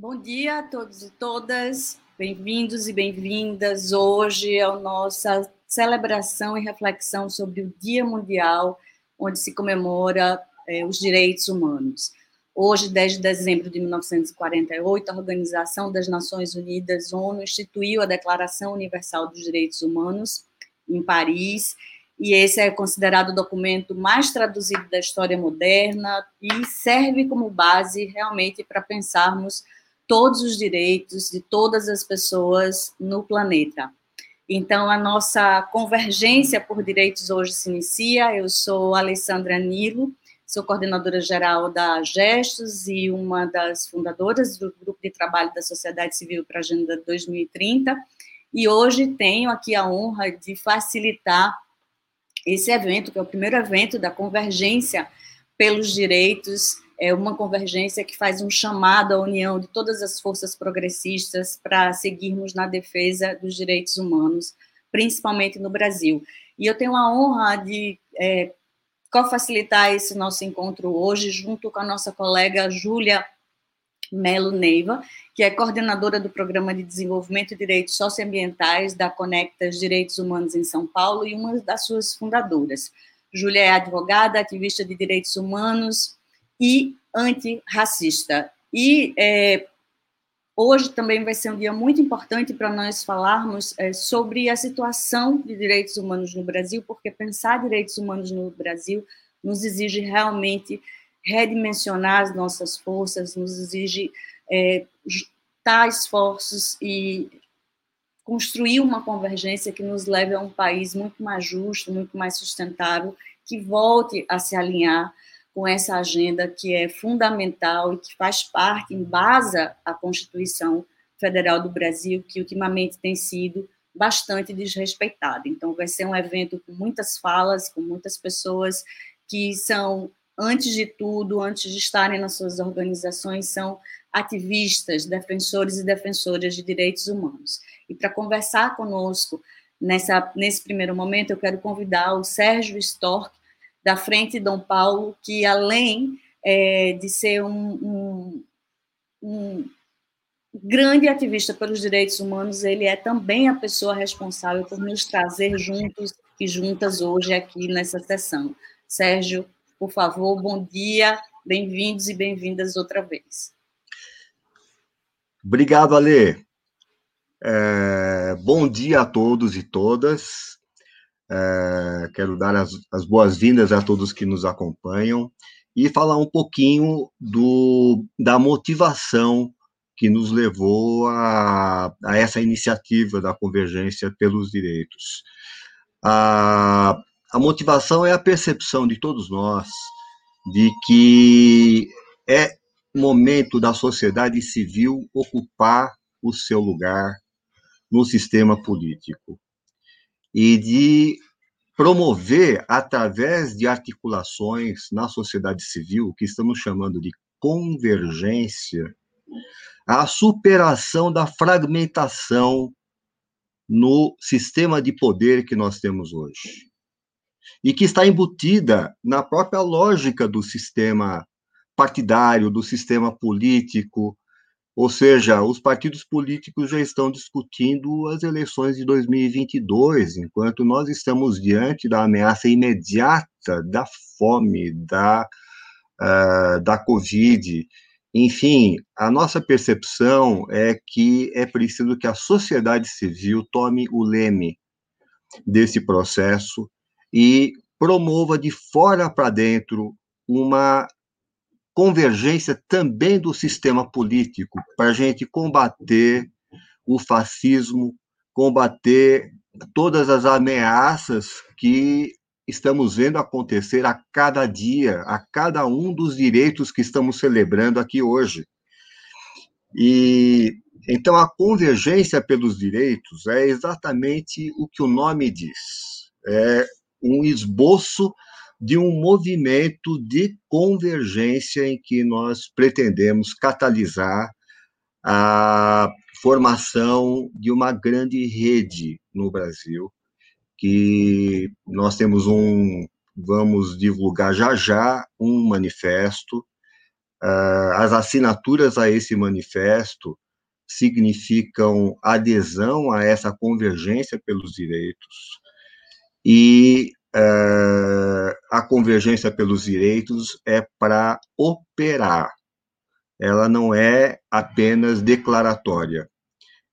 Bom dia a todos e todas, bem-vindos e bem-vindas. Hoje é a nossa celebração e reflexão sobre o Dia Mundial, onde se comemora é, os direitos humanos. Hoje, 10 de dezembro de 1948, a Organização das Nações Unidas, ONU, instituiu a Declaração Universal dos Direitos Humanos em Paris, e esse é considerado o documento mais traduzido da história moderna e serve como base realmente para pensarmos todos os direitos de todas as pessoas no planeta. Então, a nossa convergência por direitos hoje se inicia. Eu sou Alessandra Nilo, sou coordenadora geral da Gestos e uma das fundadoras do Grupo de Trabalho da Sociedade Civil para a Agenda 2030. E hoje tenho aqui a honra de facilitar esse evento, que é o primeiro evento da convergência pelos direitos é uma convergência que faz um chamado à união de todas as forças progressistas para seguirmos na defesa dos direitos humanos, principalmente no Brasil. E eu tenho a honra de é, co-facilitar esse nosso encontro hoje, junto com a nossa colega Júlia Melo Neiva, que é coordenadora do Programa de Desenvolvimento de Direitos Socioambientais da Conectas Direitos Humanos em São Paulo e uma das suas fundadoras. Júlia é advogada, ativista de direitos humanos, e antirracista. E é, hoje também vai ser um dia muito importante para nós falarmos é, sobre a situação de direitos humanos no Brasil, porque pensar direitos humanos no Brasil nos exige realmente redimensionar as nossas forças, nos exige é, juntar esforços e construir uma convergência que nos leve a um país muito mais justo, muito mais sustentável, que volte a se alinhar com essa agenda que é fundamental e que faz parte, embasa a Constituição Federal do Brasil, que ultimamente tem sido bastante desrespeitada. Então, vai ser um evento com muitas falas, com muitas pessoas que são, antes de tudo, antes de estarem nas suas organizações, são ativistas, defensores e defensoras de direitos humanos. E para conversar conosco nessa, nesse primeiro momento, eu quero convidar o Sérgio Stork, da Frente Dom Paulo, que além é, de ser um, um, um, grande ativista pelos direitos humanos, ele é também a pessoa responsável por nos trazer juntos e juntas hoje aqui nessa sessão. Sérgio, por favor, bom dia, bem-vindos e bem-vindas outra vez. Obrigado, Ale. É, bom dia a todos e todas. É, quero dar as, as boas-vindas a todos que nos acompanham e falar um pouquinho do, da motivação que nos levou a, a essa iniciativa da convergência pelos direitos. A, a motivação é a percepção de todos nós de que é momento da sociedade civil ocupar o seu lugar no sistema político e de promover, através de articulações na sociedade civil, que estamos chamando de convergência, a superação da fragmentação no sistema de poder que nós temos hoje. E que está embutida na própria lógica do sistema partidário, do sistema político, ou seja, os partidos políticos já estão discutindo as eleições de 2022, enquanto nós estamos diante da ameaça imediata da fome, da, uh, da Covid. Enfim, a nossa percepção é que é preciso que a sociedade civil tome o leme desse processo e promova de fora para dentro uma convergência também do sistema político para a gente combater o fascismo, combater todas as ameaças que estamos vendo acontecer a cada dia, a cada um dos direitos que estamos celebrando aqui hoje. E então a convergência pelos direitos é exatamente o que o nome diz. É um esboço de um movimento de convergência em que nós pretendemos catalisar a formação de uma grande rede no Brasil, que nós temos um, vamos divulgar já já um manifesto. Uh, as assinaturas a esse manifesto significam adesão a essa convergência pelos direitos e uh, a convergência pelos direitos é para operar, ela não é apenas declaratória,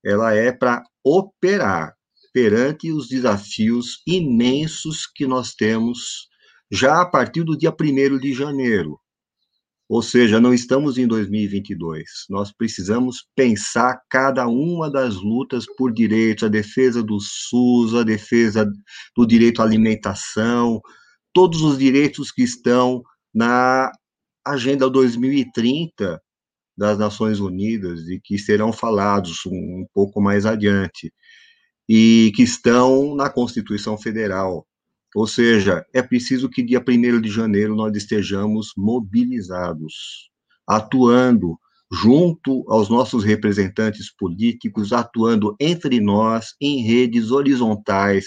ela é para operar perante os desafios imensos que nós temos já a partir do dia 1 de janeiro. Ou seja, não estamos em 2022. Nós precisamos pensar cada uma das lutas por direitos, a defesa do SUS, a defesa do direito à alimentação, todos os direitos que estão na Agenda 2030 das Nações Unidas e que serão falados um pouco mais adiante e que estão na Constituição Federal. Ou seja, é preciso que dia 1 de janeiro nós estejamos mobilizados, atuando junto aos nossos representantes políticos, atuando entre nós em redes horizontais,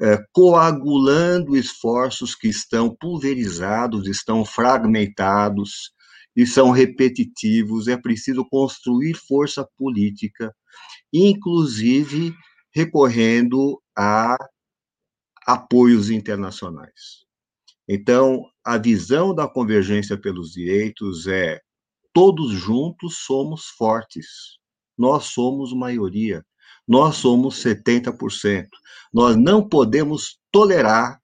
é, coagulando esforços que estão pulverizados, estão fragmentados e são repetitivos. É preciso construir força política, inclusive recorrendo a apoios internacionais. Então, a visão da convergência pelos direitos é todos juntos somos fortes. Nós somos maioria. Nós somos 70%. Nós não podemos tolerar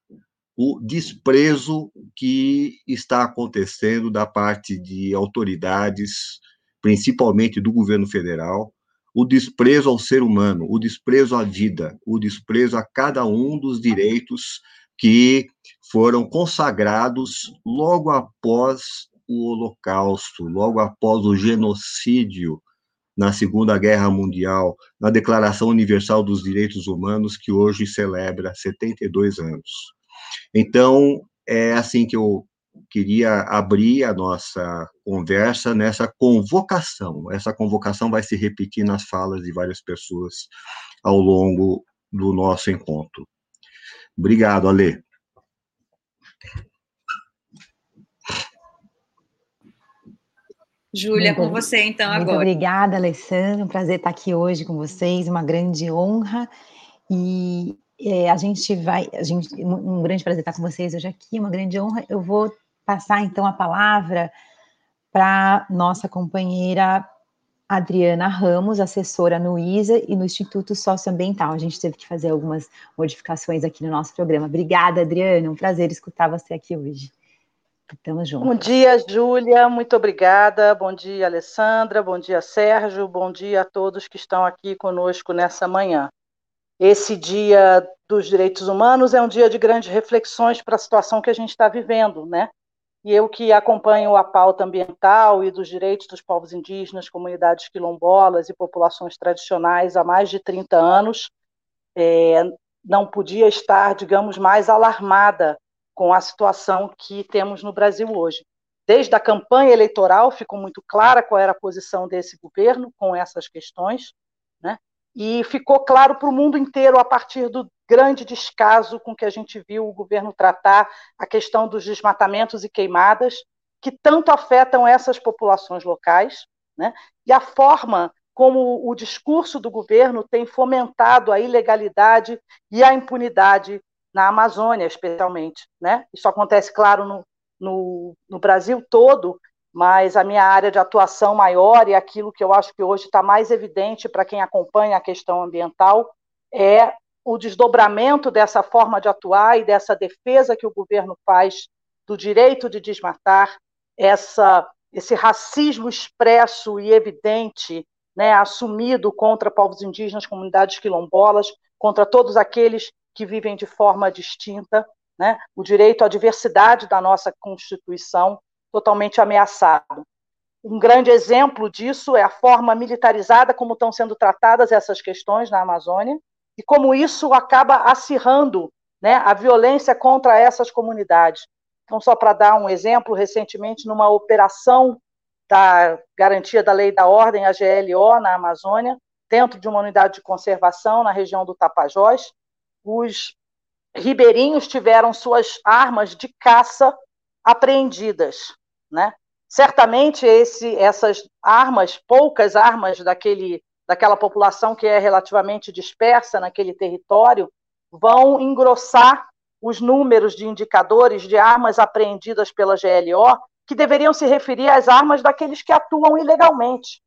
o desprezo que está acontecendo da parte de autoridades, principalmente do governo federal, o desprezo ao ser humano, o desprezo à vida, o desprezo a cada um dos direitos que foram consagrados logo após o Holocausto, logo após o genocídio na Segunda Guerra Mundial, na Declaração Universal dos Direitos Humanos, que hoje celebra 72 anos. Então, é assim que eu queria abrir a nossa conversa nessa convocação. Essa convocação vai se repetir nas falas de várias pessoas ao longo do nosso encontro. Obrigado, Ale. Júlia, com você então muito agora. Obrigada, Alessandra. Um prazer estar aqui hoje com vocês, uma grande honra. E é, a gente vai, a gente, um grande prazer estar com vocês hoje aqui, uma grande honra. Eu vou passar então a palavra para nossa companheira Adriana Ramos, assessora no ISA e no Instituto Socioambiental. A gente teve que fazer algumas modificações aqui no nosso programa. Obrigada, Adriana, um prazer escutar você aqui hoje. Estamos juntos. Bom dia, Júlia, muito obrigada. Bom dia, Alessandra, bom dia, Sérgio, bom dia a todos que estão aqui conosco nessa manhã. Esse dia dos direitos humanos é um dia de grandes reflexões para a situação que a gente está vivendo, né? E eu que acompanho a pauta ambiental e dos direitos dos povos indígenas, comunidades quilombolas e populações tradicionais há mais de 30 anos, é, não podia estar, digamos, mais alarmada com a situação que temos no Brasil hoje. Desde a campanha eleitoral ficou muito clara qual era a posição desse governo com essas questões, né? e ficou claro para o mundo inteiro a partir do grande descaso com que a gente viu o governo tratar a questão dos desmatamentos e queimadas, que tanto afetam essas populações locais, né? e a forma como o discurso do governo tem fomentado a ilegalidade e a impunidade na Amazônia, especialmente. Né? Isso acontece, claro, no, no, no Brasil todo, mas a minha área de atuação maior e aquilo que eu acho que hoje está mais evidente para quem acompanha a questão ambiental é o desdobramento dessa forma de atuar e dessa defesa que o governo faz do direito de desmatar, essa, esse racismo expresso e evidente, né, assumido contra povos indígenas, comunidades quilombolas, contra todos aqueles que vivem de forma distinta, né, o direito à diversidade da nossa Constituição, totalmente ameaçado. Um grande exemplo disso é a forma militarizada como estão sendo tratadas essas questões na Amazônia e como isso acaba acirrando né, a violência contra essas comunidades. Então, só para dar um exemplo, recentemente, numa operação da garantia da lei da ordem, a GLO, na Amazônia, dentro de uma unidade de conservação na região do Tapajós, os ribeirinhos tiveram suas armas de caça apreendidas né? certamente esse, essas armas, poucas armas daquele, daquela população que é relativamente dispersa naquele território, vão engrossar os números de indicadores de armas apreendidas pela GLO, que deveriam se referir às armas daqueles que atuam ilegalmente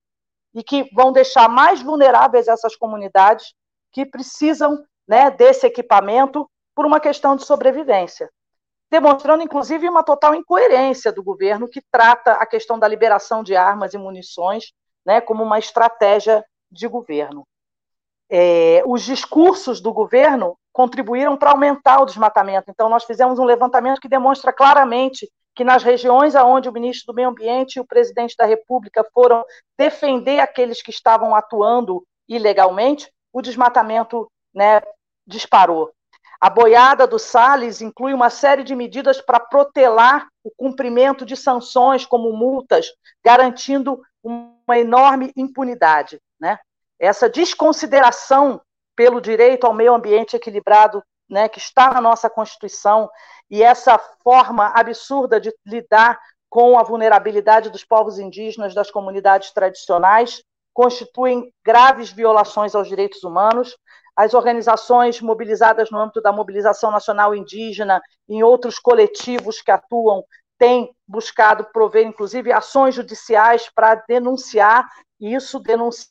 e que vão deixar mais vulneráveis essas comunidades que precisam né, desse equipamento por uma questão de sobrevivência. Demonstrando, inclusive, uma total incoerência do governo que trata a questão da liberação de armas e munições né, como uma estratégia de governo. É, os discursos do governo contribuíram para aumentar o desmatamento. Então, nós fizemos um levantamento que demonstra claramente que nas regiões onde o ministro do Meio Ambiente e o presidente da República foram defender aqueles que estavam atuando ilegalmente, o desmatamento né, disparou. A boiada do Salles inclui uma série de medidas para protelar o cumprimento de sanções, como multas, garantindo uma enorme impunidade. Né? Essa desconsideração pelo direito ao meio ambiente equilibrado, né, que está na nossa Constituição, e essa forma absurda de lidar com a vulnerabilidade dos povos indígenas, das comunidades tradicionais, constituem graves violações aos direitos humanos. As organizações mobilizadas no âmbito da mobilização nacional indígena, em outros coletivos que atuam, têm buscado prover, inclusive, ações judiciais para denunciar isso, denunciar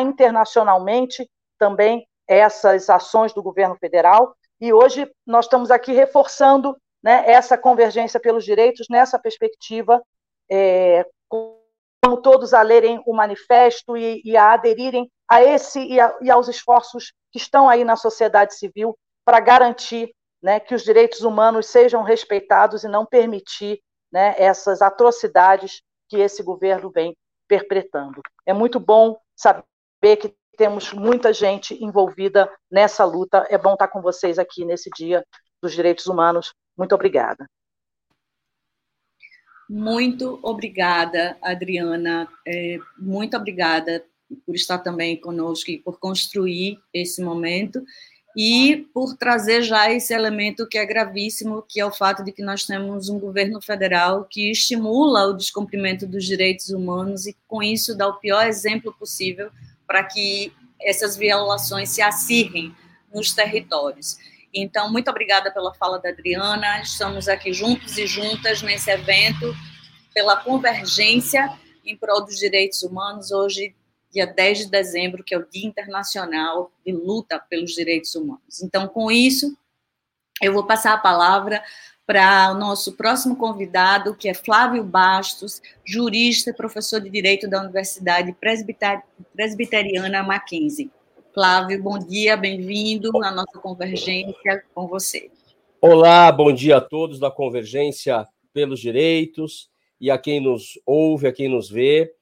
internacionalmente também essas ações do governo federal. E hoje nós estamos aqui reforçando né, essa convergência pelos direitos nessa perspectiva, é, como todos a lerem o manifesto e, e a aderirem a esse e, a, e, aos esforços que estão aí na sociedade civil para garantir né, que os direitos humanos sejam respeitados e não permitir né, essas atrocidades que esse governo vem perpetrando. É muito bom saber que temos muita gente envolvida nessa luta. É bom estar com vocês aqui nesse Dia dos Direitos Humanos. Muito obrigada. Muito obrigada, Adriana. É, muito obrigada por estar também conosco e por construir esse momento e por trazer já esse elemento que é gravíssimo, que é o fato de que nós temos um governo federal que estimula o descumprimento dos direitos humanos e com isso dá o pior exemplo possível para que essas violações se acirrem nos territórios. Então, muito obrigada pela fala da Adriana. Estamos aqui juntos e juntas nesse evento, pela convergência em prol dos direitos humanos, hoje, dia 10 de dezembro, que é o Dia Internacional de Luta pelos Direitos Humanos. Então, com isso, eu vou passar a palavra para o nosso próximo convidado, que é Flávio Bastos, jurista e professor de Direito da Universidade Presbiteriana Mackenzie. Flávio, bom dia, bem-vindo na nossa convergência com você. Olá, bom dia a todos da Convergência pelos Direitos e a quem nos ouve, a quem nos vê.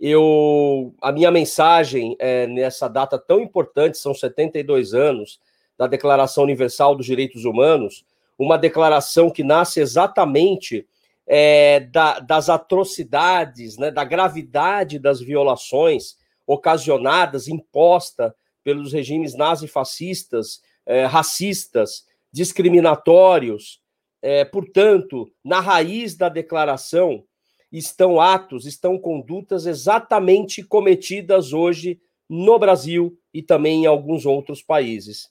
Eu, a minha mensagem é, nessa data tão importante, são 72 anos da Declaração Universal dos Direitos Humanos, uma declaração que nasce exatamente é, da, das atrocidades, né, da gravidade das violações ocasionadas, imposta pelos regimes nazifascistas, é, racistas, discriminatórios. É, portanto, na raiz da declaração estão atos, estão condutas exatamente cometidas hoje no Brasil e também em alguns outros países.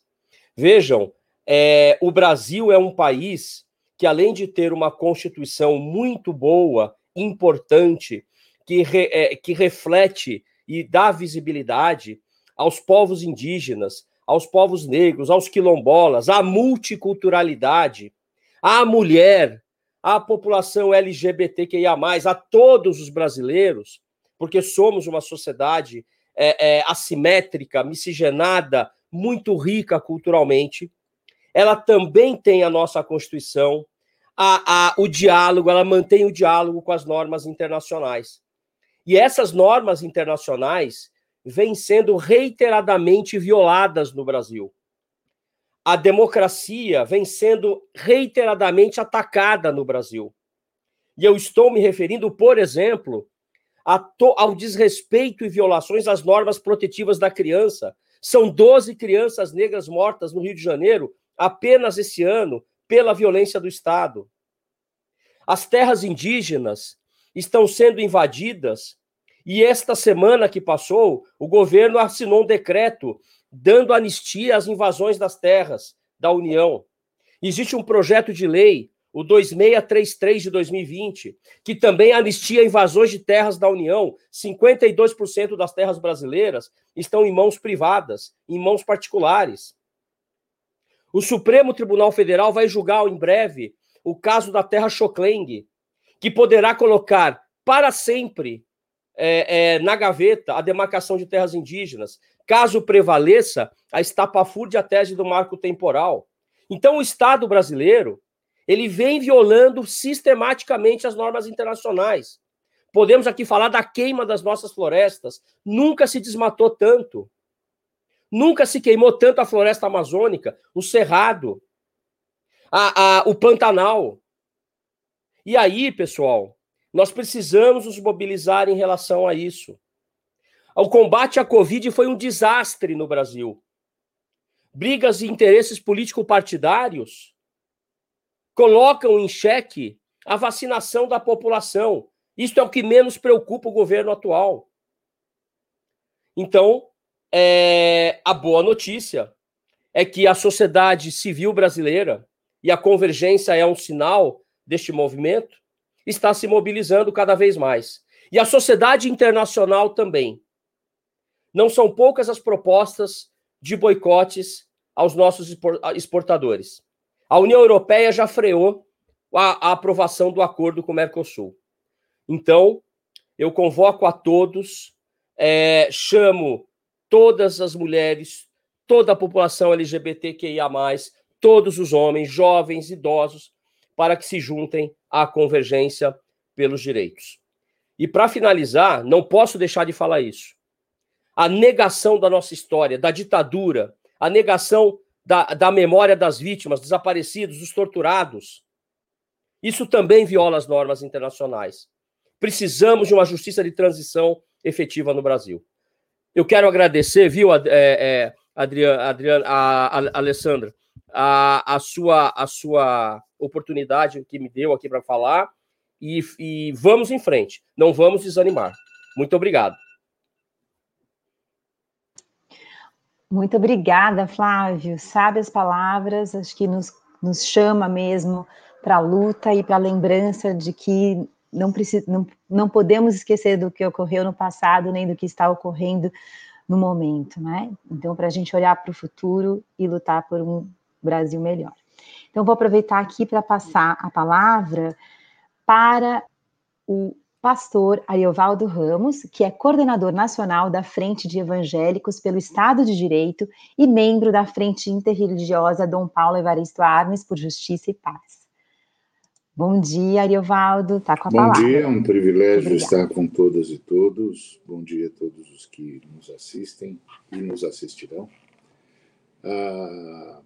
Vejam, é, o Brasil é um país que, além de ter uma constituição muito boa, importante, que, re, é, que reflete e dá visibilidade aos povos indígenas, aos povos negros, aos quilombolas, à multiculturalidade, à mulher, à população LGBTQIA, a todos os brasileiros, porque somos uma sociedade é, é, assimétrica, miscigenada, muito rica culturalmente ela também tem a nossa Constituição, a, a, o diálogo, ela mantém o diálogo com as normas internacionais. E essas normas internacionais vêm sendo reiteradamente violadas no Brasil. A democracia vem sendo reiteradamente atacada no Brasil. E eu estou me referindo, por exemplo, ao desrespeito e violações às normas protetivas da criança. São 12 crianças negras mortas no Rio de Janeiro apenas esse ano pela violência do Estado. As terras indígenas estão sendo invadidas. E esta semana que passou, o governo assinou um decreto dando anistia às invasões das terras da União. Existe um projeto de lei, o 2633 de 2020, que também anistia invasões de terras da União. 52% das terras brasileiras estão em mãos privadas, em mãos particulares. O Supremo Tribunal Federal vai julgar em breve o caso da terra Chocleng, que poderá colocar para sempre é, é, na gaveta a demarcação de terras indígenas, caso prevaleça a estapafúrdia tese do marco temporal. Então, o Estado brasileiro ele vem violando sistematicamente as normas internacionais. Podemos aqui falar da queima das nossas florestas. Nunca se desmatou tanto. Nunca se queimou tanto a floresta amazônica, o cerrado, a, a, o Pantanal. E aí, pessoal, nós precisamos nos mobilizar em relação a isso. O combate à Covid foi um desastre no Brasil. Brigas e interesses político-partidários colocam em xeque a vacinação da população. Isso é o que menos preocupa o governo atual. Então, é, a boa notícia é que a sociedade civil brasileira, e a convergência é um sinal deste movimento, está se mobilizando cada vez mais. E a sociedade internacional também. Não são poucas as propostas de boicotes aos nossos exportadores. A União Europeia já freou a, a aprovação do acordo com o Mercosul. Então, eu convoco a todos, é, chamo todas as mulheres, toda a população LGBTQIA, todos os homens, jovens, idosos, para que se juntem à convergência pelos direitos. E para finalizar, não posso deixar de falar isso. A negação da nossa história, da ditadura, a negação da, da memória das vítimas, desaparecidos, dos torturados, isso também viola as normas internacionais. Precisamos de uma justiça de transição efetiva no Brasil. Eu quero agradecer, viu, é, é, Adriana, a, a, Alessandra, a, a, sua, a sua oportunidade que me deu aqui para falar e, e vamos em frente, não vamos desanimar. Muito obrigado. Muito obrigada, Flávio. Sabe as palavras, acho que nos, nos chama mesmo para a luta e para a lembrança de que não, precisa, não, não podemos esquecer do que ocorreu no passado, nem do que está ocorrendo no momento, né? Então, para a gente olhar para o futuro e lutar por um Brasil melhor. Então, vou aproveitar aqui para passar a palavra para o pastor Ariovaldo Ramos, que é coordenador nacional da Frente de Evangélicos pelo Estado de Direito e membro da Frente Interreligiosa Dom Paulo Evaristo Arnes por Justiça e Paz. Bom dia, Ariovaldo, está com a Bom palavra. Bom dia, é um privilégio estar com todas e todos. Bom dia a todos os que nos assistem e nos assistirão. Ah,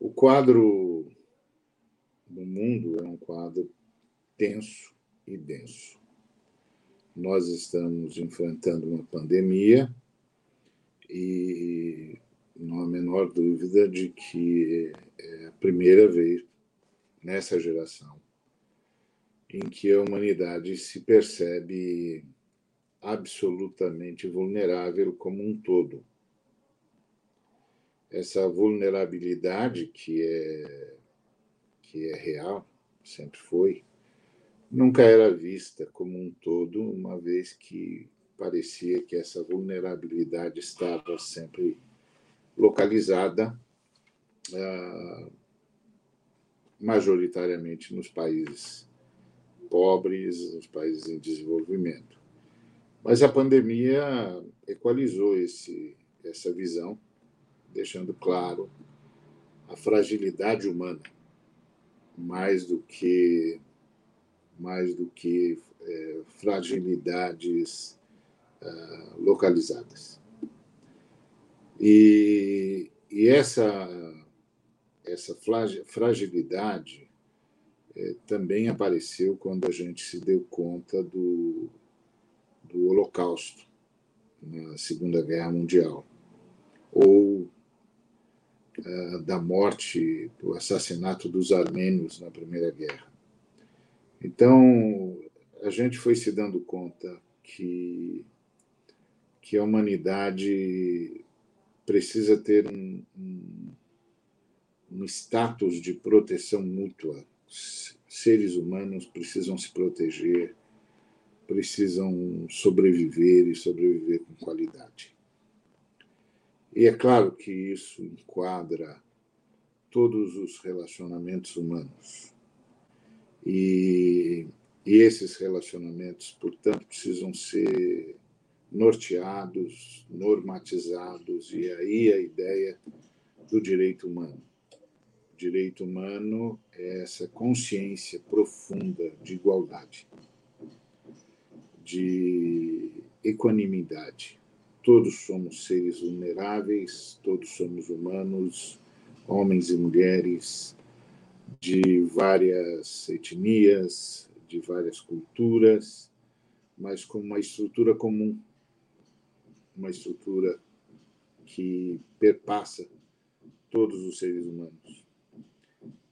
o quadro do mundo é um quadro tenso e denso. Nós estamos enfrentando uma pandemia e não há a menor dúvida de que é a primeira vez nessa geração em que a humanidade se percebe absolutamente vulnerável como um todo. Essa vulnerabilidade que é que é real, sempre foi, nunca era vista como um todo, uma vez que parecia que essa vulnerabilidade estava sempre localizada uh, majoritariamente nos países pobres, nos países em desenvolvimento. Mas a pandemia equalizou esse, essa visão, deixando claro a fragilidade humana, mais do que mais do que é, fragilidades uh, localizadas. E, e essa essa fragilidade é, também apareceu quando a gente se deu conta do, do Holocausto na Segunda Guerra Mundial, ou uh, da morte, do assassinato dos armênios na Primeira Guerra. Então, a gente foi se dando conta que, que a humanidade precisa ter um, um, um status de proteção mútua. Seres humanos precisam se proteger, precisam sobreviver e sobreviver com qualidade. E é claro que isso enquadra todos os relacionamentos humanos. E, e esses relacionamentos, portanto, precisam ser norteados, normatizados, e aí a ideia do direito humano. O direito humano é essa consciência profunda de igualdade, de equanimidade. Todos somos seres vulneráveis, todos somos humanos, homens e mulheres de várias etnias, de várias culturas, mas com uma estrutura comum, uma estrutura que perpassa todos os seres humanos.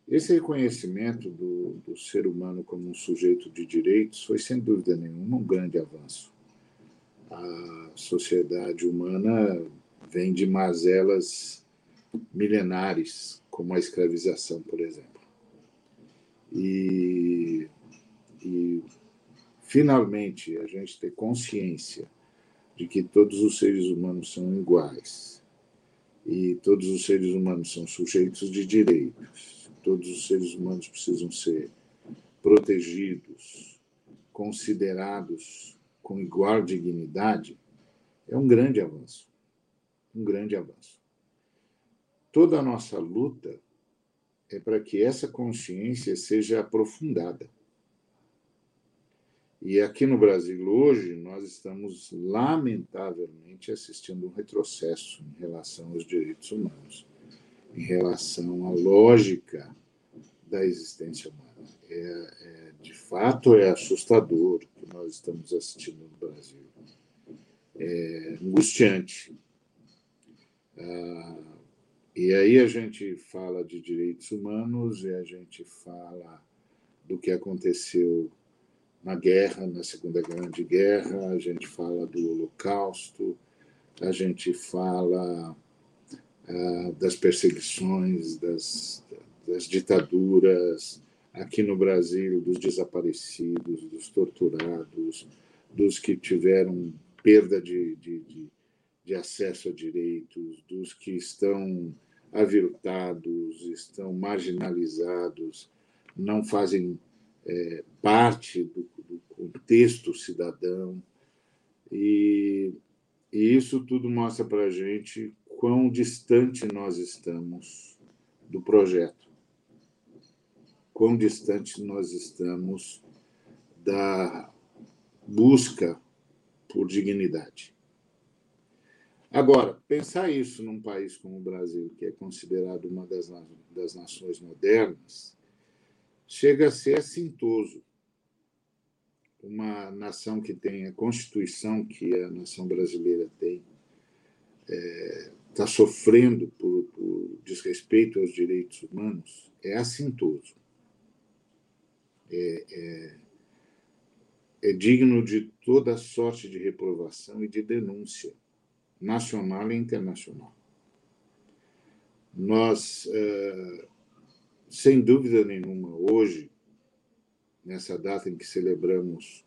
Esse reconhecimento do, do, ser humano como um sujeito de direitos foi, sem dúvida nenhuma, um grande avanço. A sociedade humana vem de mazelas milenares, como a escravização, por exemplo. E, e finalmente a gente ter consciência de que todos os seres humanos são iguais e todos os seres humanos são sujeitos de direitos, todos os seres humanos precisam ser protegidos, considerados com igual dignidade, é um grande avanço. Um grande avanço. Toda a nossa luta é para que essa consciência seja aprofundada. E aqui no Brasil, hoje, nós estamos, lamentavelmente, assistindo um retrocesso em relação aos direitos humanos, em relação à lógica da existência humana. É, é, de fato, é assustador o que nós estamos assistindo no Brasil. É angustiante. Ah, e aí a gente fala de direitos humanos e a gente fala do que aconteceu na guerra, na Segunda Grande Guerra, a gente fala do Holocausto, a gente fala ah, das perseguições, das, das ditaduras, aqui no Brasil, dos desaparecidos, dos torturados, dos que tiveram perda de, de, de de acesso a direitos, dos que estão aviltados, estão marginalizados, não fazem é, parte do, do, contexto cidadão. E, e isso tudo mostra para a gente quão distante nós estamos do projeto, quão distante nós estamos da busca por dignidade. Agora, pensar isso num país como o Brasil, que é considerado uma das, das nações modernas, chega a ser assintoso. Uma nação que tem a Constituição que a nação brasileira tem, está é, tá sofrendo por, por desrespeito aos direitos humanos, é assintoso. É, é, é digno de toda sorte de reprovação e de denúncia nacional e internacional. Nós, eh, sem dúvida nenhuma, hoje, nessa data em que celebramos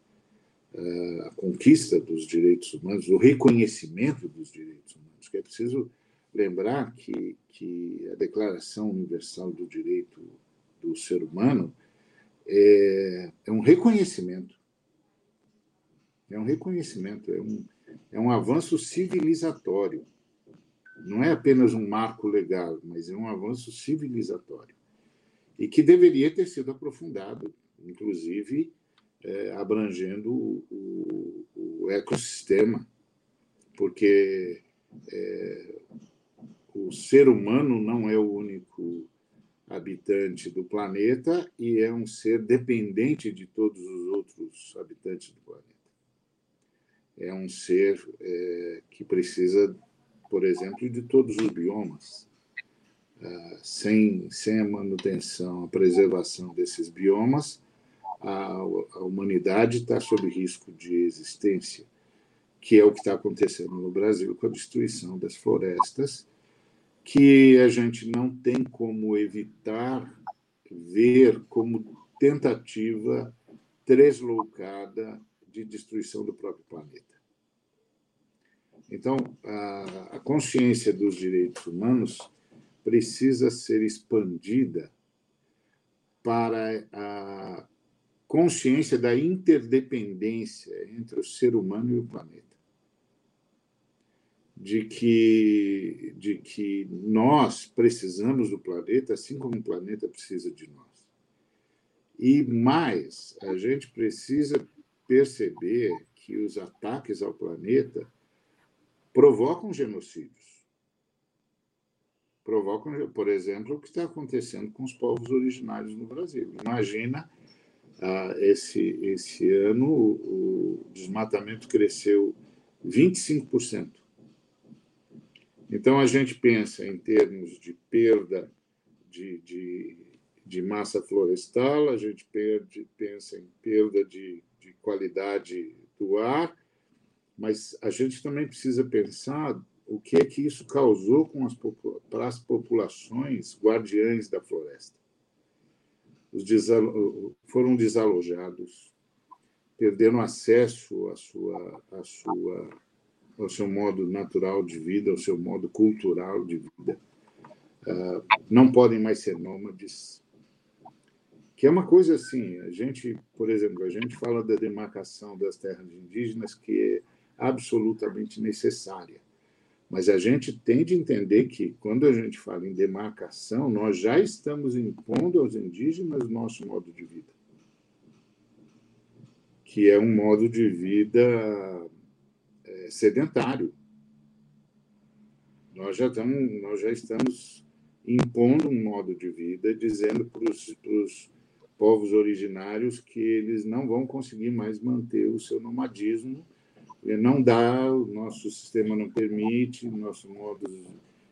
eh, a conquista dos direitos humanos, o reconhecimento dos direitos humanos, que é preciso lembrar que, que a Declaração Universal do Direito do Ser Humano é, é um reconhecimento. É um reconhecimento, é um, é um avanço civilizatório. Não é apenas um marco legal, mas é um avanço civilizatório. E que deveria ter sido aprofundado, inclusive é, abrangendo o, o, ecossistema, porque é, o ser humano não é o único habitante do planeta e é um ser dependente de todos os outros habitantes do planeta é um ser é, que precisa, por exemplo, de todos os biomas. Uh, sem, sem a manutenção, a preservação desses biomas, a, a humanidade está sob risco de existência, que é o que está acontecendo no Brasil com a destruição das florestas, que a gente não tem como evitar ver como tentativa tresloucada de destruição do próprio planeta. Então, a, consciência dos direitos humanos precisa ser expandida para a consciência da interdependência entre o ser humano e o planeta. De que, de que nós precisamos do planeta, assim como o planeta precisa de nós. E mais, a gente precisa perceber que os ataques ao planeta provocam genocídios provocam, por exemplo, o que está acontecendo com os povos originários no Brasil. Imagina, ah, esse, esse ano o desmatamento cresceu 25%. Então, a gente pensa em termos de perda de, de, de massa florestal, a gente perde, pensa em perda de, de qualidade do ar, mas a gente também precisa pensar o que é que isso causou com as, para as populações guardiães da floresta. Os desalo, foram desalojados, perderam acesso à sua, à sua, ao seu modo natural de vida, ao seu modo cultural de vida. Uh, não podem mais ser nômades. Que é uma coisa assim, a gente, por exemplo, a gente fala da demarcação das terras indígenas que é absolutamente necessária mas a gente tem de entender que, quando a gente fala em demarcação, nós já estamos impondo aos indígenas nosso modo de vida, que é um modo de vida é, sedentário. Nós já, estamos, nós já estamos impondo um modo de vida, dizendo para os povos originários que eles não vão conseguir mais manter o seu nomadismo não dá, o nosso sistema não permite, o nosso modo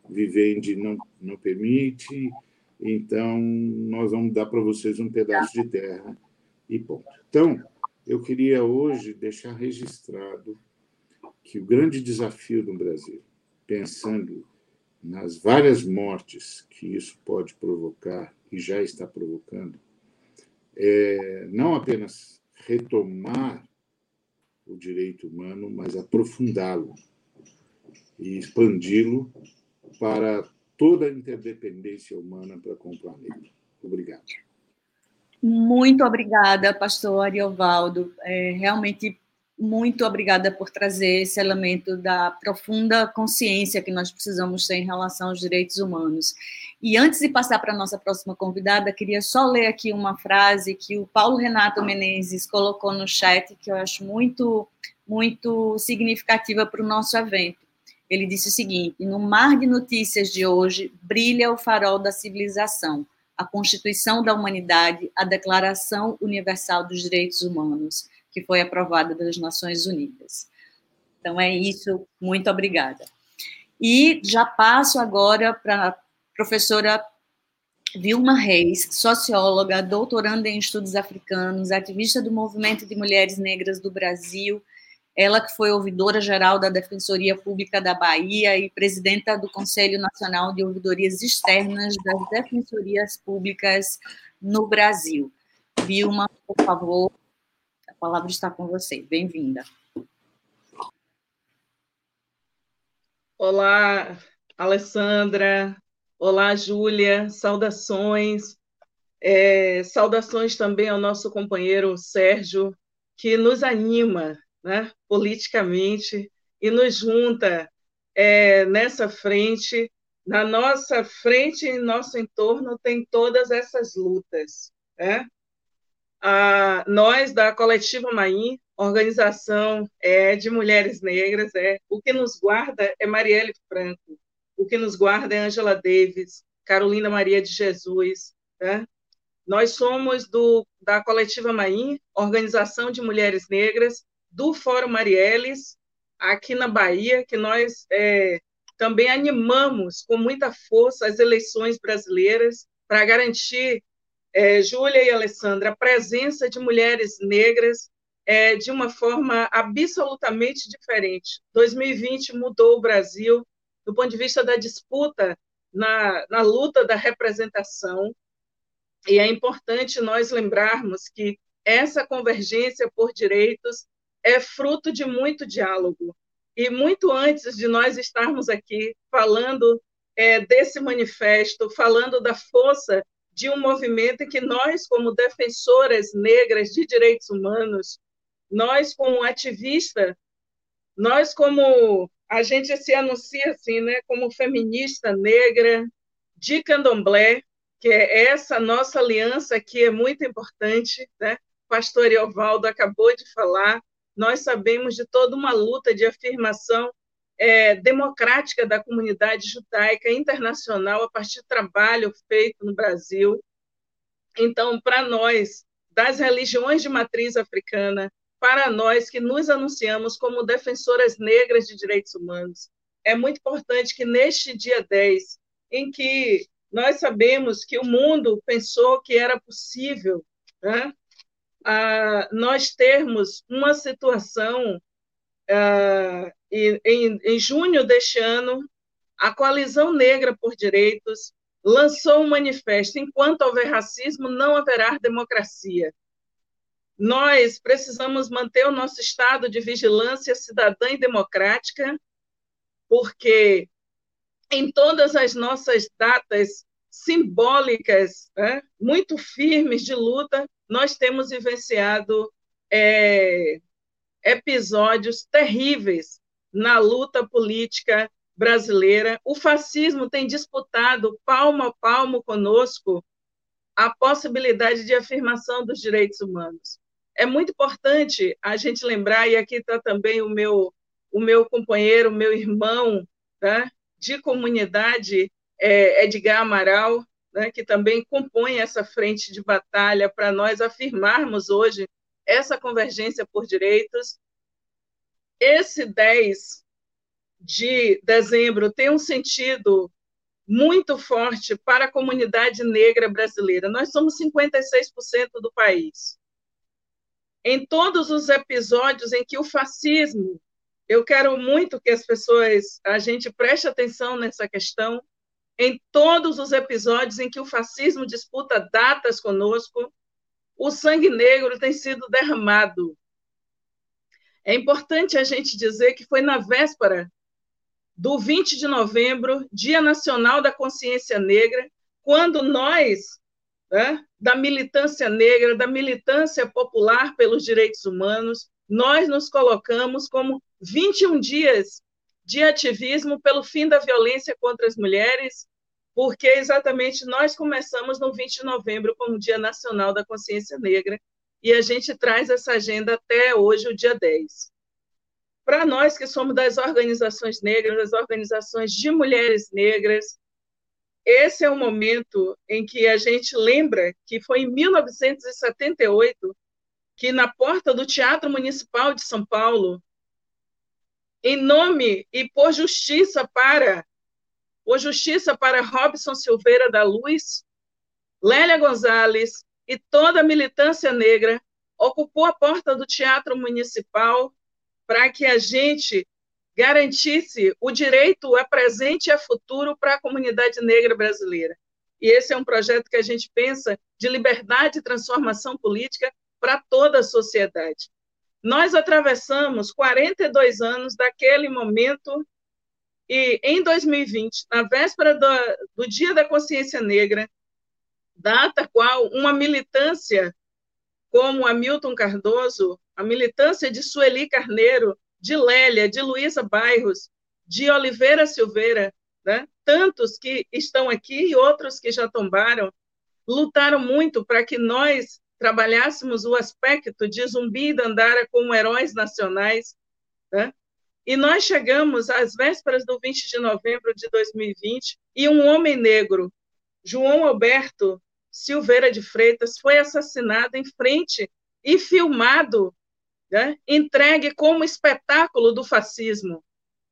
vivendi não, não permite, então nós vamos dar para vocês um pedaço de terra e ponto. Então, eu queria hoje deixar registrado que o grande desafio do Brasil, pensando nas várias mortes que isso pode provocar e já está provocando, é não apenas retomar o direito humano, mas aprofundá-lo e expandi-lo para toda a interdependência humana para com o planeta. Obrigado. Muito obrigada, pastor Ariovaldo. É, realmente, muito obrigada por trazer esse elemento da profunda consciência que nós precisamos ter em relação aos direitos humanos. E antes de passar para a nossa próxima convidada, queria só ler aqui uma frase que o Paulo Renato Menezes colocou no chat, que eu acho muito, muito significativa para o nosso evento. Ele disse o seguinte: No mar de notícias de hoje, brilha o farol da civilização, a Constituição da Humanidade, a Declaração Universal dos Direitos Humanos, que foi aprovada pelas Nações Unidas. Então é isso, muito obrigada. E já passo agora para professora Vilma Reis, socióloga, doutoranda em estudos africanos, ativista do movimento de mulheres negras do Brasil, ela que foi ouvidora geral da Defensoria Pública da Bahia e presidenta do Conselho Nacional de Ouvidorias Externas das Defensorias Públicas no Brasil. Vilma, por favor, a palavra está com você. Bem-vinda. Olá, Alessandra, Olá, Júlia, saudações. É, saudações também ao nosso companheiro Sérgio, que nos anima né, politicamente e nos junta é, nessa frente. Na nossa frente e nosso entorno tem todas essas lutas. Né? A, nós, da Coletiva Maim, organização é, de mulheres negras, é, o que nos guarda é Marielle Franco o que nos guarda é Angela Davis, Carolina Maria de Jesus. Né? Nós somos do, da Coletiva Maim, Organização de Mulheres Negras, do Fórum Marielles, aqui na Bahia, que nós é, também animamos com muita força as eleições brasileiras para garantir é, Júlia e Alessandra, a presença de mulheres negras é, de uma forma absolutamente diferente. 2020 mudou o Brasil do ponto de vista da disputa na, na luta da representação, e é importante nós lembrarmos que essa convergência por direitos é fruto de muito diálogo. E muito antes de nós estarmos aqui falando é, desse manifesto, falando da força de um movimento que nós, como defensoras negras de direitos humanos, nós, como ativista, nós, como a gente se anuncia assim, né, como feminista negra de candomblé, que é essa nossa aliança que é muito importante, né? Pastor Eovaldo acabou de falar, nós sabemos de toda uma luta de afirmação é, democrática da comunidade judaica internacional a partir do trabalho feito no Brasil. Então, para nós, das religiões de matriz africana, para nós que nos anunciamos como defensoras negras de direitos humanos, é muito importante que neste dia 10, em que nós sabemos que o mundo pensou que era possível né, nós termos uma situação em, em junho deste ano, a Coalizão Negra por Direitos lançou um manifesto: enquanto houver racismo, não haverá democracia. Nós precisamos manter o nosso estado de vigilância cidadã e democrática, porque em todas as nossas datas simbólicas, né, muito firmes de luta, nós temos vivenciado é, episódios terríveis na luta política brasileira. O fascismo tem disputado palmo a palmo conosco a possibilidade de afirmação dos direitos humanos. É muito importante a gente lembrar, e aqui está também o meu, o meu companheiro, o meu irmão tá? de comunidade, é, Edgar Amaral, né, que também compõe essa frente de batalha para nós afirmarmos hoje essa convergência por direitos. Esse 10 de dezembro tem um sentido muito forte para a comunidade negra brasileira. Nós somos 56% do país. Em todos os episódios em que o fascismo, eu quero muito que as pessoas, a gente preste atenção nessa questão, em todos os episódios em que o fascismo disputa datas conosco, o sangue negro tem sido derramado. É importante a gente dizer que foi na véspera do 20 de novembro, Dia Nacional da Consciência Negra, quando nós, né, da militância negra, da militância popular pelos direitos humanos, nós nos colocamos como 21 dias de ativismo pelo fim da violência contra as mulheres, porque exatamente nós começamos no 20 de novembro como Dia Nacional da Consciência Negra, e a gente traz essa agenda até hoje, o dia 10. Para nós que somos das organizações negras, das organizações de mulheres negras, esse é o momento em que a gente lembra que foi em 1978 que na porta do Teatro Municipal de São Paulo, em nome e por justiça para por justiça para Robson Silveira da Luz, Lélia Gonzalez e toda a militância negra ocupou a porta do Teatro Municipal para que a gente garantisse o direito a presente e a futuro para a comunidade negra brasileira. E esse é um projeto que a gente pensa de liberdade e transformação política para toda a sociedade. Nós atravessamos 42 anos daquele momento e em 2020, na véspera do, do Dia da Consciência Negra, data qual uma militância como a Milton Cardoso, a militância de Sueli Carneiro, de Lélia, de Luísa Bairros, de Oliveira Silveira, né? tantos que estão aqui e outros que já tombaram, lutaram muito para que nós trabalhássemos o aspecto de Zumbi e Dandara como heróis nacionais, né? E nós chegamos às vésperas do 20 de novembro de 2020 e um homem negro, João Alberto Silveira de Freitas, foi assassinado em frente e filmado né, entregue como espetáculo do fascismo.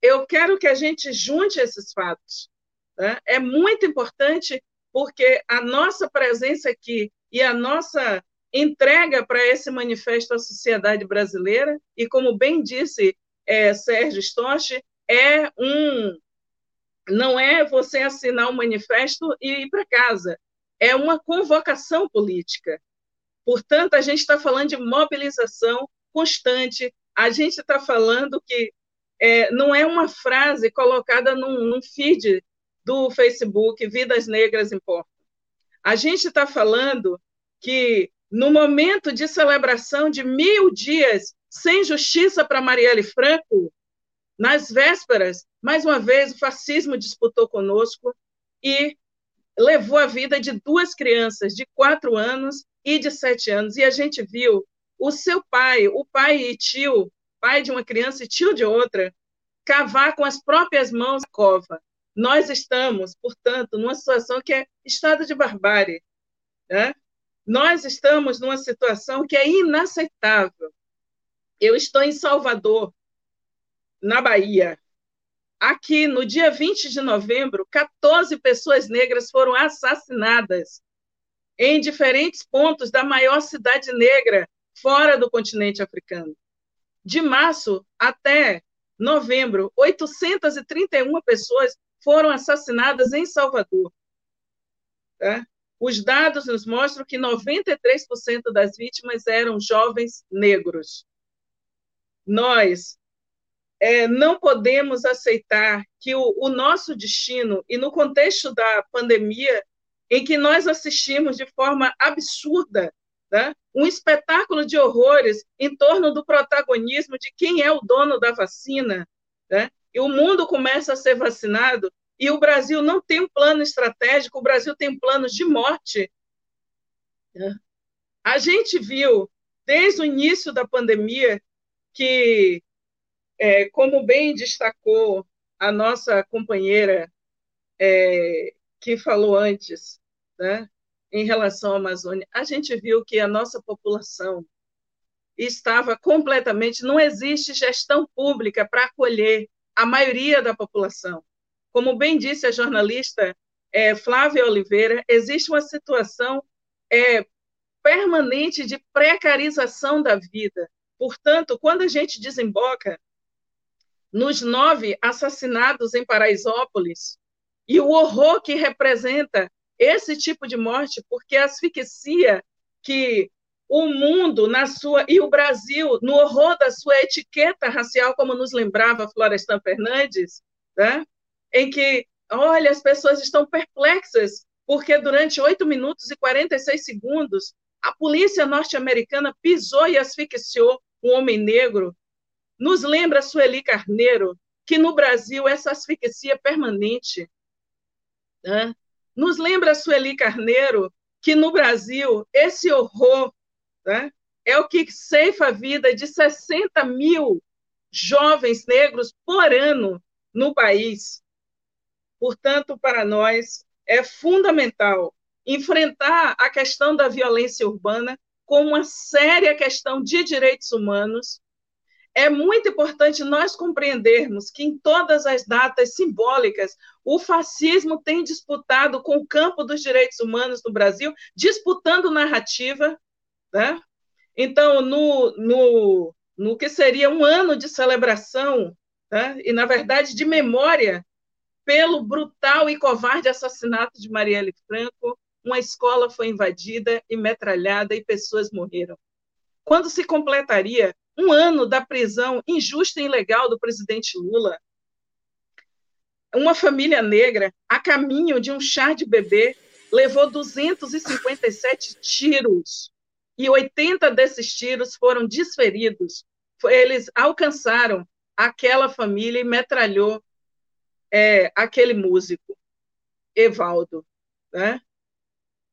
Eu quero que a gente junte esses fatos. Né? É muito importante porque a nossa presença aqui e a nossa entrega para esse manifesto à sociedade brasileira, e como bem disse é, Sérgio Stoche, é um não é você assinar um manifesto e ir para casa, é uma convocação política. Portanto, a gente está falando de mobilização constante, a gente está falando que é, não é uma frase colocada num, num feed do Facebook, Vidas Negras Importam. A gente está falando que no momento de celebração de mil dias sem justiça para Marielle Franco, nas vésperas, mais uma vez, o fascismo disputou conosco e levou a vida de duas crianças de quatro anos e de sete anos. E a gente viu o seu pai, o pai e tio, pai de uma criança e tio de outra, cavar com as próprias mãos a cova. Nós estamos, portanto, numa situação que é estado de barbárie. Né? Nós estamos numa situação que é inaceitável. Eu estou em Salvador, na Bahia. Aqui, no dia 20 de novembro, 14 pessoas negras foram assassinadas em diferentes pontos da maior cidade negra fora do continente africano. De março até novembro, 831 pessoas foram assassinadas em Salvador. Tá? Os dados nos mostram que 93% das vítimas eram jovens negros. Nós é, não podemos aceitar que o, o nosso destino, e no contexto da pandemia, em que nós assistimos de forma absurda né, um espetáculo de horrores em torno do protagonismo de quem é o dono da vacina, né, e o mundo começa a ser vacinado, e o Brasil não tem um plano estratégico, o Brasil tem planos de morte. Né. A gente viu, desde o início da pandemia, que é, como bem destacou a nossa companheira é, que falou antes, né, em relação à Amazônia, a gente viu que a nossa população estava completamente. Não existe gestão pública para acolher a maioria da população. Como bem disse a jornalista é, Flávia Oliveira, existe uma situação é, permanente de precarização da vida. Portanto, quando a gente desemboca nos nove assassinados em Paraisópolis e o horror que representa esse tipo de morte, porque a asfixia que o mundo na sua e o Brasil no horror da sua etiqueta racial, como nos lembrava Florestan Fernandes, né? em que, olha, as pessoas estão perplexas porque durante 8 minutos e 46 segundos a polícia norte-americana pisou e asfixiou um homem negro nos lembra, Sueli Carneiro, que no Brasil essa asfixia permanente. Né? Nos lembra, Sueli Carneiro, que no Brasil esse horror né, é o que ceifa a vida de 60 mil jovens negros por ano no país. Portanto, para nós é fundamental enfrentar a questão da violência urbana como uma séria questão de direitos humanos é muito importante nós compreendermos que em todas as datas simbólicas, o fascismo tem disputado com o campo dos direitos humanos no Brasil, disputando narrativa. Né? Então, no, no, no que seria um ano de celebração, né? e, na verdade, de memória pelo brutal e covarde assassinato de Marielle Franco, uma escola foi invadida e metralhada e pessoas morreram. Quando se completaria um ano da prisão injusta e ilegal do presidente Lula. Uma família negra, a caminho de um chá de bebê, levou 257 tiros e 80 desses tiros foram desferidos. Eles alcançaram aquela família e metralhou é, aquele músico, Evaldo. Né?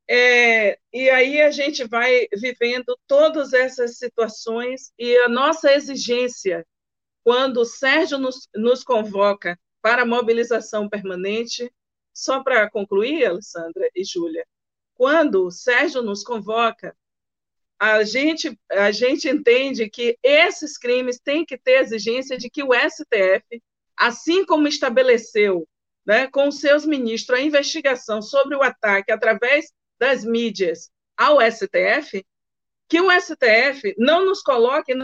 É, e aí a gente vai vivendo todas essas situações e a nossa exigência, quando o Sérgio nos, nos convoca para a mobilização permanente, só para concluir, Alessandra e Júlia, quando o Sérgio nos convoca, a gente, a gente entende que esses crimes têm que ter exigência de que o STF, assim como estabeleceu né, com seus ministros a investigação sobre o ataque através das mídias ao STF que o STF não nos coloque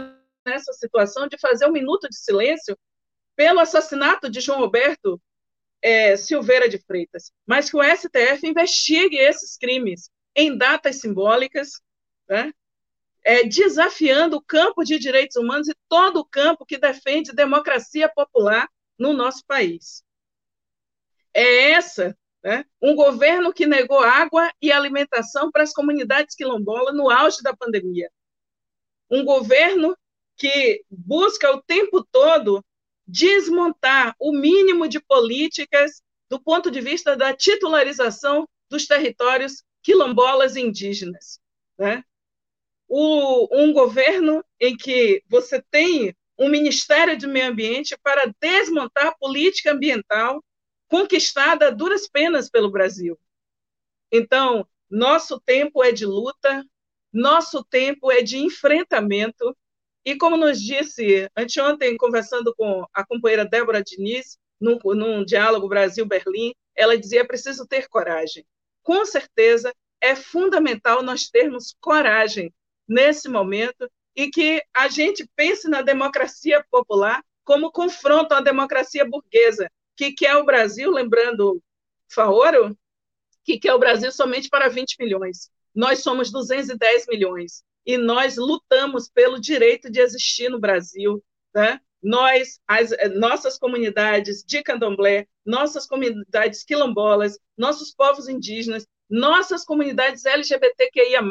nessa situação de fazer um minuto de silêncio pelo assassinato de João Roberto é, Silveira de Freitas, mas que o STF investigue esses crimes em datas simbólicas, né? é, desafiando o campo de direitos humanos e todo o campo que defende democracia popular no nosso país. É essa né, um governo que negou água e alimentação para as comunidades quilombolas no auge da pandemia. Um governo que busca o tempo todo desmontar o mínimo de políticas do ponto de vista da titularização dos territórios quilombolas indígenas. Né? O, um governo em que você tem um Ministério de Meio Ambiente para desmontar a política ambiental conquistada a duras penas pelo Brasil. Então, nosso tempo é de luta, nosso tempo é de enfrentamento, e como nos disse anteontem, conversando com a companheira Débora Diniz, num, num diálogo Brasil-Berlim, ela dizia: é preciso ter coragem. Com certeza, é fundamental nós termos coragem nesse momento e que a gente pense na democracia popular como confronto à democracia burguesa, que quer o Brasil, lembrando Faoro, que quer o Brasil somente para 20 milhões. Nós somos 210 milhões e nós lutamos pelo direito de existir no Brasil, né? Nós, as nossas comunidades de candomblé, nossas comunidades quilombolas, nossos povos indígenas, nossas comunidades LGBTQIA+,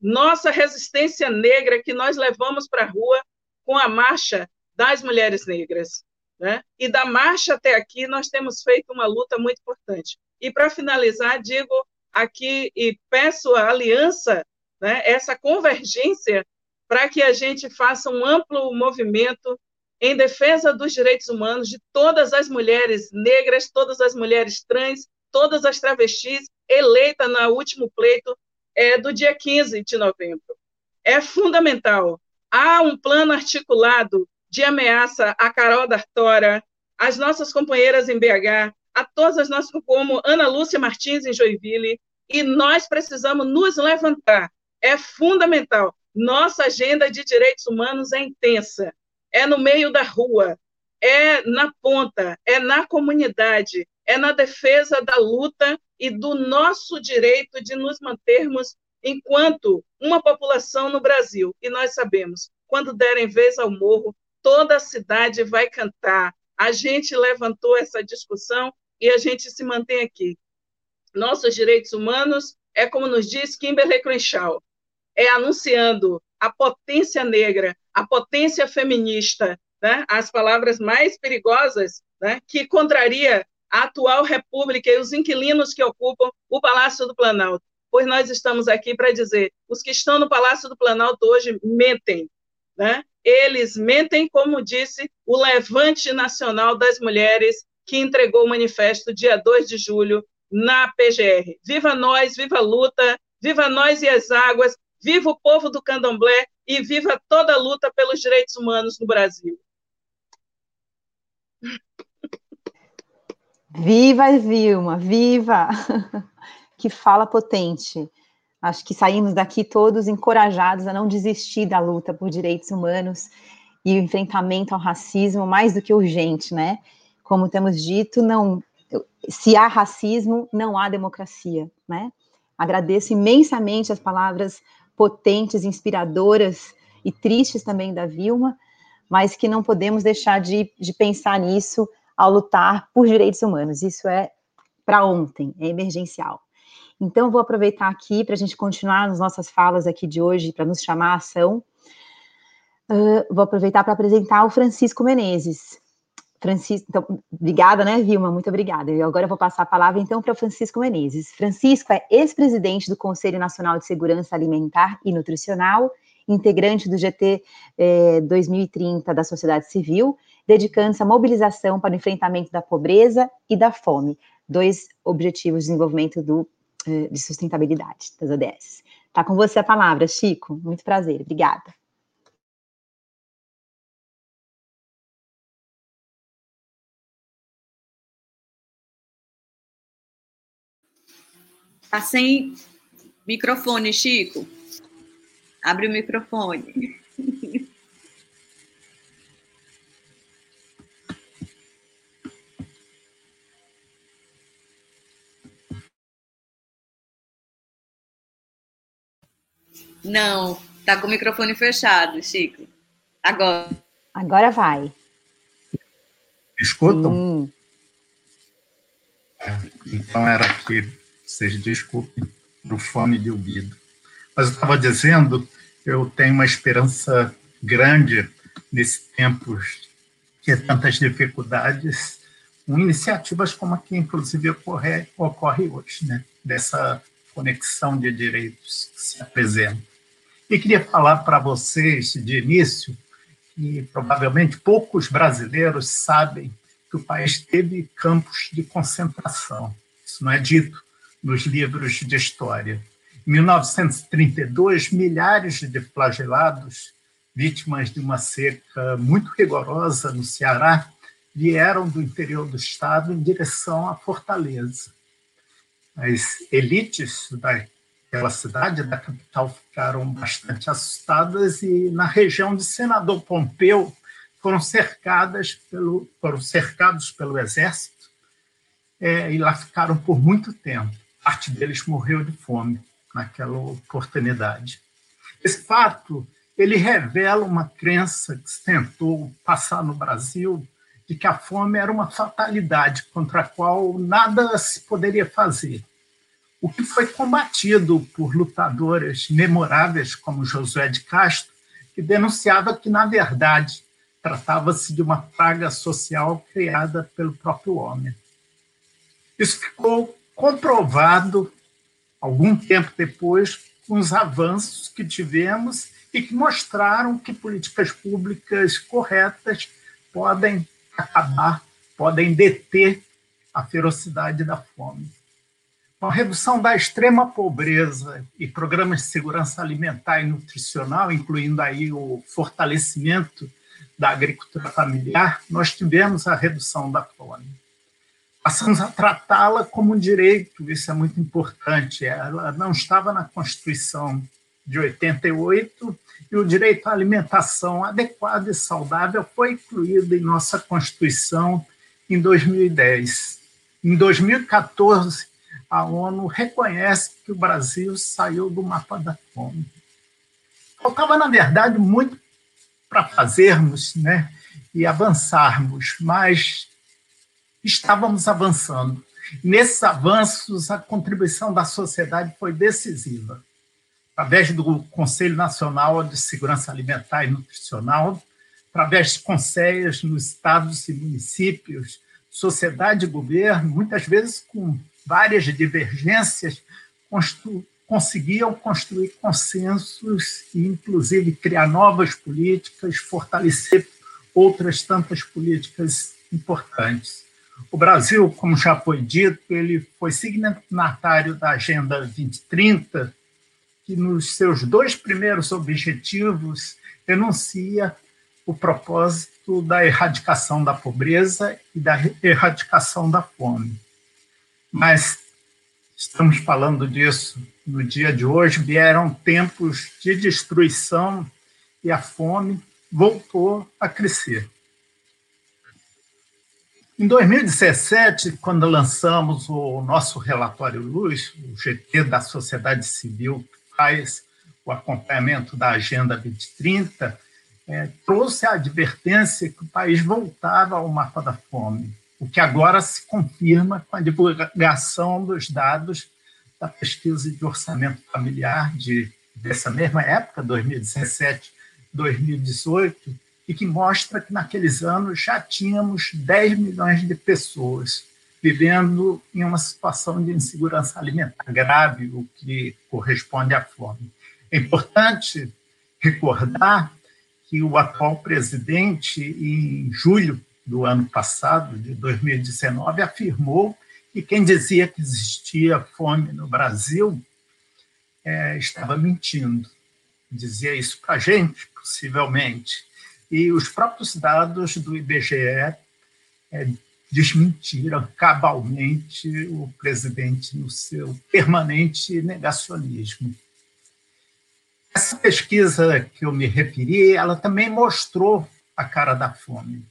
nossa resistência negra que nós levamos para a rua com a marcha das mulheres negras. Né? E da marcha até aqui, nós temos feito uma luta muito importante. E, para finalizar, digo aqui e peço a aliança né, essa convergência para que a gente faça um amplo movimento em defesa dos direitos humanos de todas as mulheres negras, todas as mulheres trans, todas as travestis eleitas no último pleito é, do dia 15 de novembro. É fundamental. Há um plano articulado de ameaça a Carol D'Artora, às nossas companheiras em BH, a todas as nossas, como Ana Lúcia Martins em Joinville, e nós precisamos nos levantar é fundamental. Nossa agenda de direitos humanos é intensa, é no meio da rua, é na ponta, é na comunidade, é na defesa da luta e do nosso direito de nos mantermos enquanto uma população no Brasil. E nós sabemos, quando derem vez ao morro, toda a cidade vai cantar. A gente levantou essa discussão e a gente se mantém aqui. Nossos direitos humanos é como nos diz Kimberly Crenshaw, é anunciando a potência negra, a potência feminista, né? as palavras mais perigosas né? que contraria a atual república e os inquilinos que ocupam o Palácio do Planalto. Pois nós estamos aqui para dizer, os que estão no Palácio do Planalto hoje mentem, né? Eles mentem, como disse o Levante Nacional das Mulheres, que entregou o manifesto dia 2 de julho na PGR. Viva nós, viva a luta, viva nós e as águas, Viva o povo do candomblé e viva toda a luta pelos direitos humanos no Brasil. Viva, Vilma, viva! Que fala potente. Acho que saímos daqui todos encorajados a não desistir da luta por direitos humanos e o enfrentamento ao racismo mais do que urgente, né? Como temos dito, não, se há racismo, não há democracia, né? Agradeço imensamente as palavras potentes, inspiradoras e tristes também da Vilma, mas que não podemos deixar de, de pensar nisso ao lutar por direitos humanos. Isso é para ontem, é emergencial. Então, vou aproveitar aqui para a gente continuar nas nossas falas aqui de hoje, para nos chamar a ação. Uh, vou aproveitar para apresentar o Francisco Menezes. Francisco, então, obrigada, né, Vilma? Muito obrigada. E agora vou passar a palavra, então, para o Francisco Menezes. Francisco é ex-presidente do Conselho Nacional de Segurança Alimentar e Nutricional, integrante do GT eh, 2030 da sociedade civil, dedicando-se à mobilização para o enfrentamento da pobreza e da fome, dois objetivos de desenvolvimento do, eh, de sustentabilidade das ODS. Está com você a palavra, Chico. Muito prazer. Obrigada. Tá sem. Microfone, Chico. Abre o microfone. Não, tá com o microfone fechado, Chico. Agora. Agora vai. Escutam? Hum. Então era que vocês desculpem do fone de ouvido. Mas eu estava dizendo, eu tenho uma esperança grande nesse tempos que tantas dificuldades, com iniciativas como a que inclusive ocorre, ocorre hoje, né? dessa conexão de direitos que se apresenta. E queria falar para vocês, de início, que provavelmente poucos brasileiros sabem que o país teve campos de concentração. Isso não é dito nos livros de história. Em 1932, milhares de flagelados, vítimas de uma seca muito rigorosa no Ceará, vieram do interior do estado em direção à Fortaleza. As elites da aquela cidade da capital ficaram bastante assustadas e na região de Senador Pompeu foram cercadas pelo foram cercados pelo exército é, e lá ficaram por muito tempo. Parte deles morreu de fome naquela oportunidade. Esse fato ele revela uma crença que se tentou passar no Brasil de que a fome era uma fatalidade contra a qual nada se poderia fazer o que foi combatido por lutadores memoráveis como Josué de Castro, que denunciava que, na verdade, tratava-se de uma praga social criada pelo próprio homem. Isso ficou comprovado algum tempo depois com os avanços que tivemos e que mostraram que políticas públicas corretas podem acabar, podem deter a ferocidade da fome. A redução da extrema pobreza e programas de segurança alimentar e nutricional, incluindo aí o fortalecimento da agricultura familiar, nós tivemos a redução da fome. Passamos a tratá-la como um direito, isso é muito importante. Ela não estava na Constituição de 88 e o direito à alimentação adequada e saudável foi incluído em nossa Constituição em 2010. Em 2014, a ONU reconhece que o Brasil saiu do mapa da fome. Faltava, na verdade, muito para fazermos né, e avançarmos, mas estávamos avançando. Nesses avanços, a contribuição da sociedade foi decisiva. Através do Conselho Nacional de Segurança Alimentar e Nutricional, através de conselhos nos estados e municípios, sociedade e governo, muitas vezes com várias divergências, constru, conseguiam construir consensos e, inclusive, criar novas políticas, fortalecer outras tantas políticas importantes. O Brasil, como já foi dito, ele foi signatário da Agenda 2030, que nos seus dois primeiros objetivos enuncia o propósito da erradicação da pobreza e da erradicação da fome. Mas estamos falando disso no dia de hoje. Vieram tempos de destruição e a fome voltou a crescer. Em 2017, quando lançamos o nosso relatório Luz, o GT da sociedade civil que faz o acompanhamento da Agenda 2030, é, trouxe a advertência que o país voltava ao mapa da fome o que agora se confirma com a divulgação dos dados da pesquisa de orçamento familiar de, dessa mesma época, 2017, 2018, e que mostra que naqueles anos já tínhamos 10 milhões de pessoas vivendo em uma situação de insegurança alimentar grave, o que corresponde à fome. É importante recordar que o atual presidente, em julho do ano passado, de 2019, afirmou que quem dizia que existia fome no Brasil é, estava mentindo. Dizia isso para a gente, possivelmente. E os próprios dados do IBGE é, desmentiram cabalmente o presidente no seu permanente negacionismo. Essa pesquisa que eu me referi, ela também mostrou a cara da fome,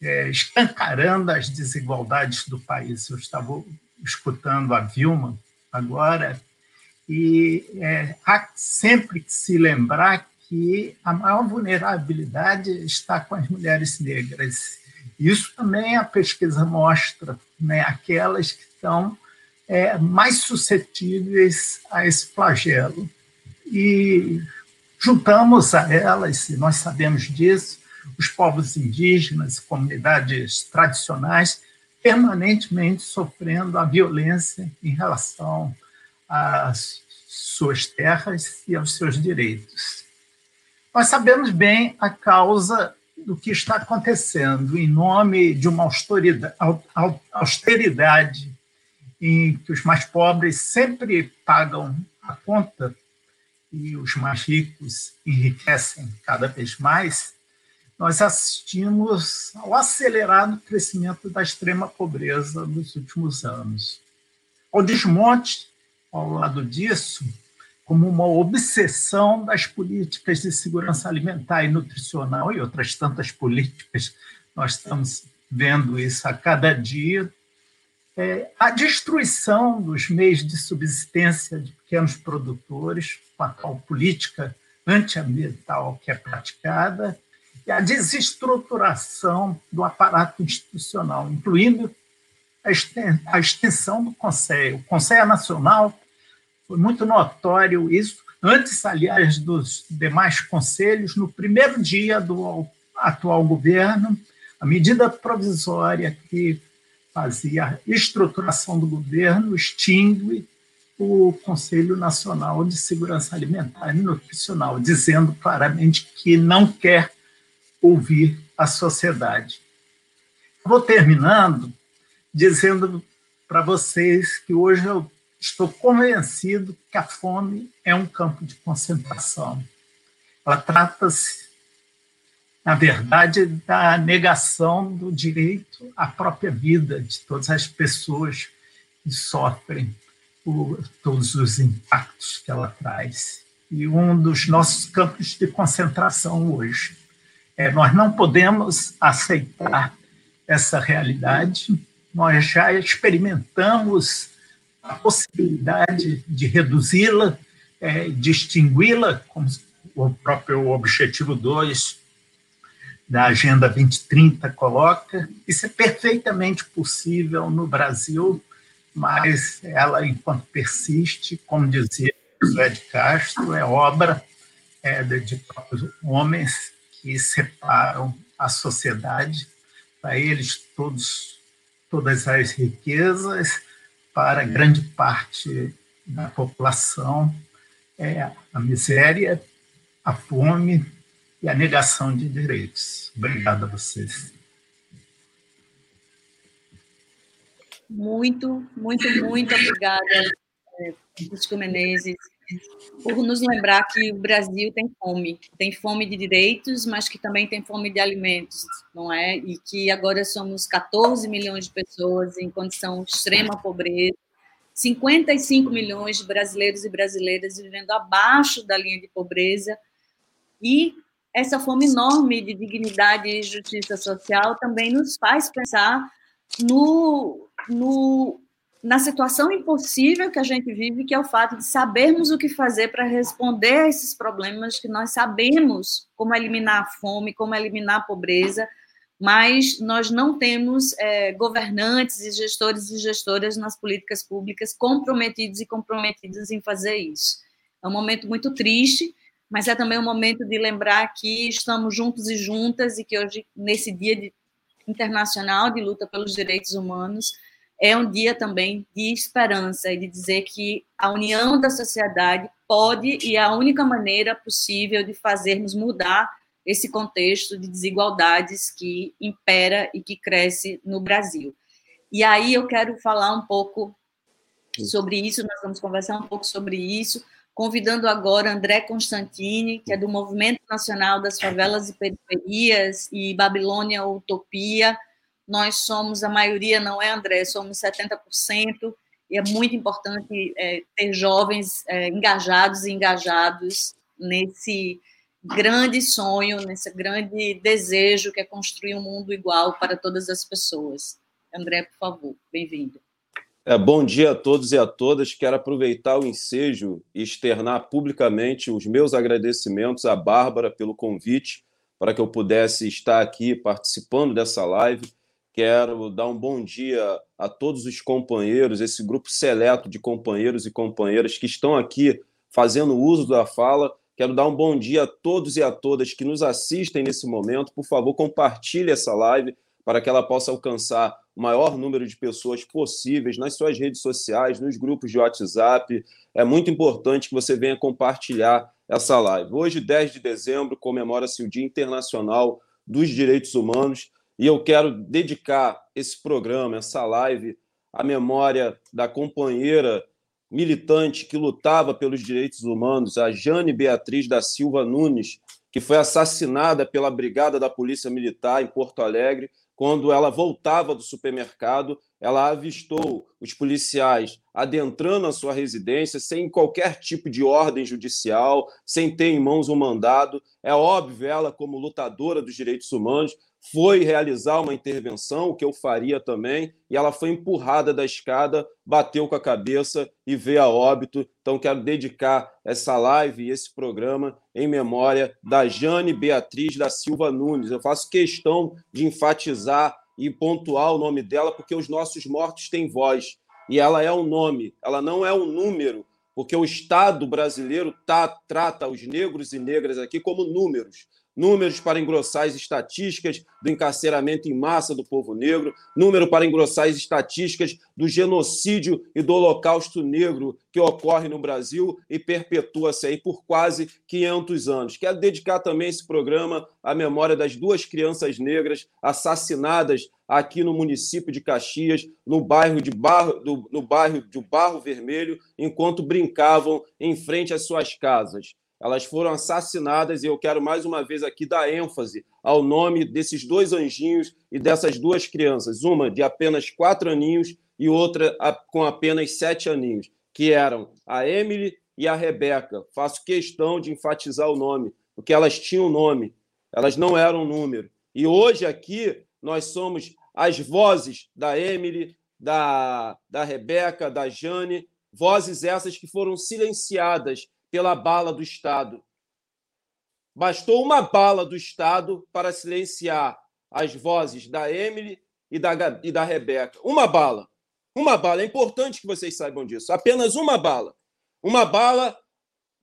é, escancarando as desigualdades do país. Eu estava escutando a Vilma agora, e é, há sempre que se lembrar que a maior vulnerabilidade está com as mulheres negras. Isso também a pesquisa mostra, né? aquelas que estão é, mais suscetíveis a esse flagelo. E juntamos a elas, e nós sabemos disso, os povos indígenas, comunidades tradicionais, permanentemente sofrendo a violência em relação às suas terras e aos seus direitos. Nós sabemos bem a causa do que está acontecendo em nome de uma austeridade em que os mais pobres sempre pagam a conta e os mais ricos enriquecem cada vez mais, nós assistimos ao acelerado crescimento da extrema pobreza nos últimos anos. Ao desmonte, ao lado disso, como uma obsessão das políticas de segurança alimentar e nutricional e outras tantas políticas. Nós estamos vendo isso a cada dia. É, a destruição dos meios de subsistência de pequenos produtores, com a tal política antiambiental que é praticada, e a desestruturação do aparato institucional, incluindo a extensão do Conselho. O Conselho Nacional foi muito notório isso, antes, aliás, dos demais conselhos, no primeiro dia do atual governo, a medida provisória que fazia a estruturação do governo extingue o Conselho Nacional de Segurança Alimentar e Nutricional, dizendo claramente que não quer ouvir a sociedade. Vou terminando dizendo para vocês que hoje eu estou convencido que a fome é um campo de concentração. Ela trata-se, na verdade, da negação do direito à própria vida de todas as pessoas que sofrem por todos os impactos que ela traz. E um dos nossos campos de concentração hoje. É, nós não podemos aceitar essa realidade, nós já experimentamos a possibilidade de reduzi-la, é, de extingui-la, como o próprio objetivo 2 da Agenda 2030 coloca. Isso é perfeitamente possível no Brasil, mas ela, enquanto persiste, como dizia José de Castro, é obra é, de próprios homens que separam a sociedade, para eles todos todas as riquezas, para grande parte da população é a miséria, a fome e a negação de direitos. Obrigado a vocês. Muito, muito, muito obrigada, Francisco Menezes, por nos lembrar que o Brasil tem fome, tem fome de direitos, mas que também tem fome de alimentos, não é? E que agora somos 14 milhões de pessoas em condição de extrema pobreza, 55 milhões de brasileiros e brasileiras vivendo abaixo da linha de pobreza, e essa fome enorme de dignidade e justiça social também nos faz pensar no, no na situação impossível que a gente vive, que é o fato de sabermos o que fazer para responder a esses problemas que nós sabemos como eliminar a fome, como eliminar a pobreza, mas nós não temos é, governantes e gestores e gestoras nas políticas públicas comprometidos e comprometidas em fazer isso. É um momento muito triste, mas é também um momento de lembrar que estamos juntos e juntas e que hoje, nesse dia de, internacional de luta pelos direitos humanos, é um dia também de esperança e de dizer que a união da sociedade pode e é a única maneira possível de fazermos mudar esse contexto de desigualdades que impera e que cresce no Brasil. E aí eu quero falar um pouco sobre isso, nós vamos conversar um pouco sobre isso, convidando agora André Constantini, que é do Movimento Nacional das Favelas e Periferias e Babilônia Utopia, nós somos, a maioria não é, André, somos 70%, e é muito importante é, ter jovens é, engajados e engajados nesse grande sonho, nesse grande desejo que é construir um mundo igual para todas as pessoas. André, por favor, bem-vindo. É, bom dia a todos e a todas. Quero aproveitar o ensejo e externar publicamente os meus agradecimentos à Bárbara pelo convite para que eu pudesse estar aqui participando dessa live. Quero dar um bom dia a todos os companheiros, esse grupo seleto de companheiros e companheiras que estão aqui fazendo uso da fala. Quero dar um bom dia a todos e a todas que nos assistem nesse momento. Por favor, compartilhe essa live para que ela possa alcançar o maior número de pessoas possíveis nas suas redes sociais, nos grupos de WhatsApp. É muito importante que você venha compartilhar essa live. Hoje, 10 de dezembro, comemora-se o Dia Internacional dos Direitos Humanos e eu quero dedicar esse programa, essa live, à memória da companheira militante que lutava pelos direitos humanos, a Jane Beatriz da Silva Nunes, que foi assassinada pela Brigada da Polícia Militar em Porto Alegre quando ela voltava do supermercado, ela avistou os policiais adentrando a sua residência sem qualquer tipo de ordem judicial, sem ter em mãos um mandado. É óbvio, ela, como lutadora dos direitos humanos, foi realizar uma intervenção, o que eu faria também, e ela foi empurrada da escada, bateu com a cabeça e veio a óbito. Então, quero dedicar essa live e esse programa em memória da Jane Beatriz da Silva Nunes. Eu faço questão de enfatizar e pontuar o nome dela, porque os nossos mortos têm voz. E ela é um nome, ela não é um número, porque o Estado brasileiro tá, trata os negros e negras aqui como números números para engrossar as estatísticas do encarceramento em massa do povo negro, número para engrossar as estatísticas do genocídio e do holocausto negro que ocorre no Brasil e perpetua-se aí por quase 500 anos. Quero dedicar também esse programa à memória das duas crianças negras assassinadas aqui no município de Caxias, no bairro de Barro, do, no bairro de Barro Vermelho, enquanto brincavam em frente às suas casas elas foram assassinadas e eu quero mais uma vez aqui dar ênfase ao nome desses dois anjinhos e dessas duas crianças, uma de apenas quatro aninhos e outra com apenas sete aninhos, que eram a Emily e a Rebeca. Faço questão de enfatizar o nome, porque elas tinham nome, elas não eram número. E hoje aqui nós somos as vozes da Emily, da, da Rebeca, da Jane, vozes essas que foram silenciadas pela bala do Estado. Bastou uma bala do Estado para silenciar as vozes da Emily e da, e da Rebeca. Uma bala. Uma bala. É importante que vocês saibam disso. Apenas uma bala. Uma bala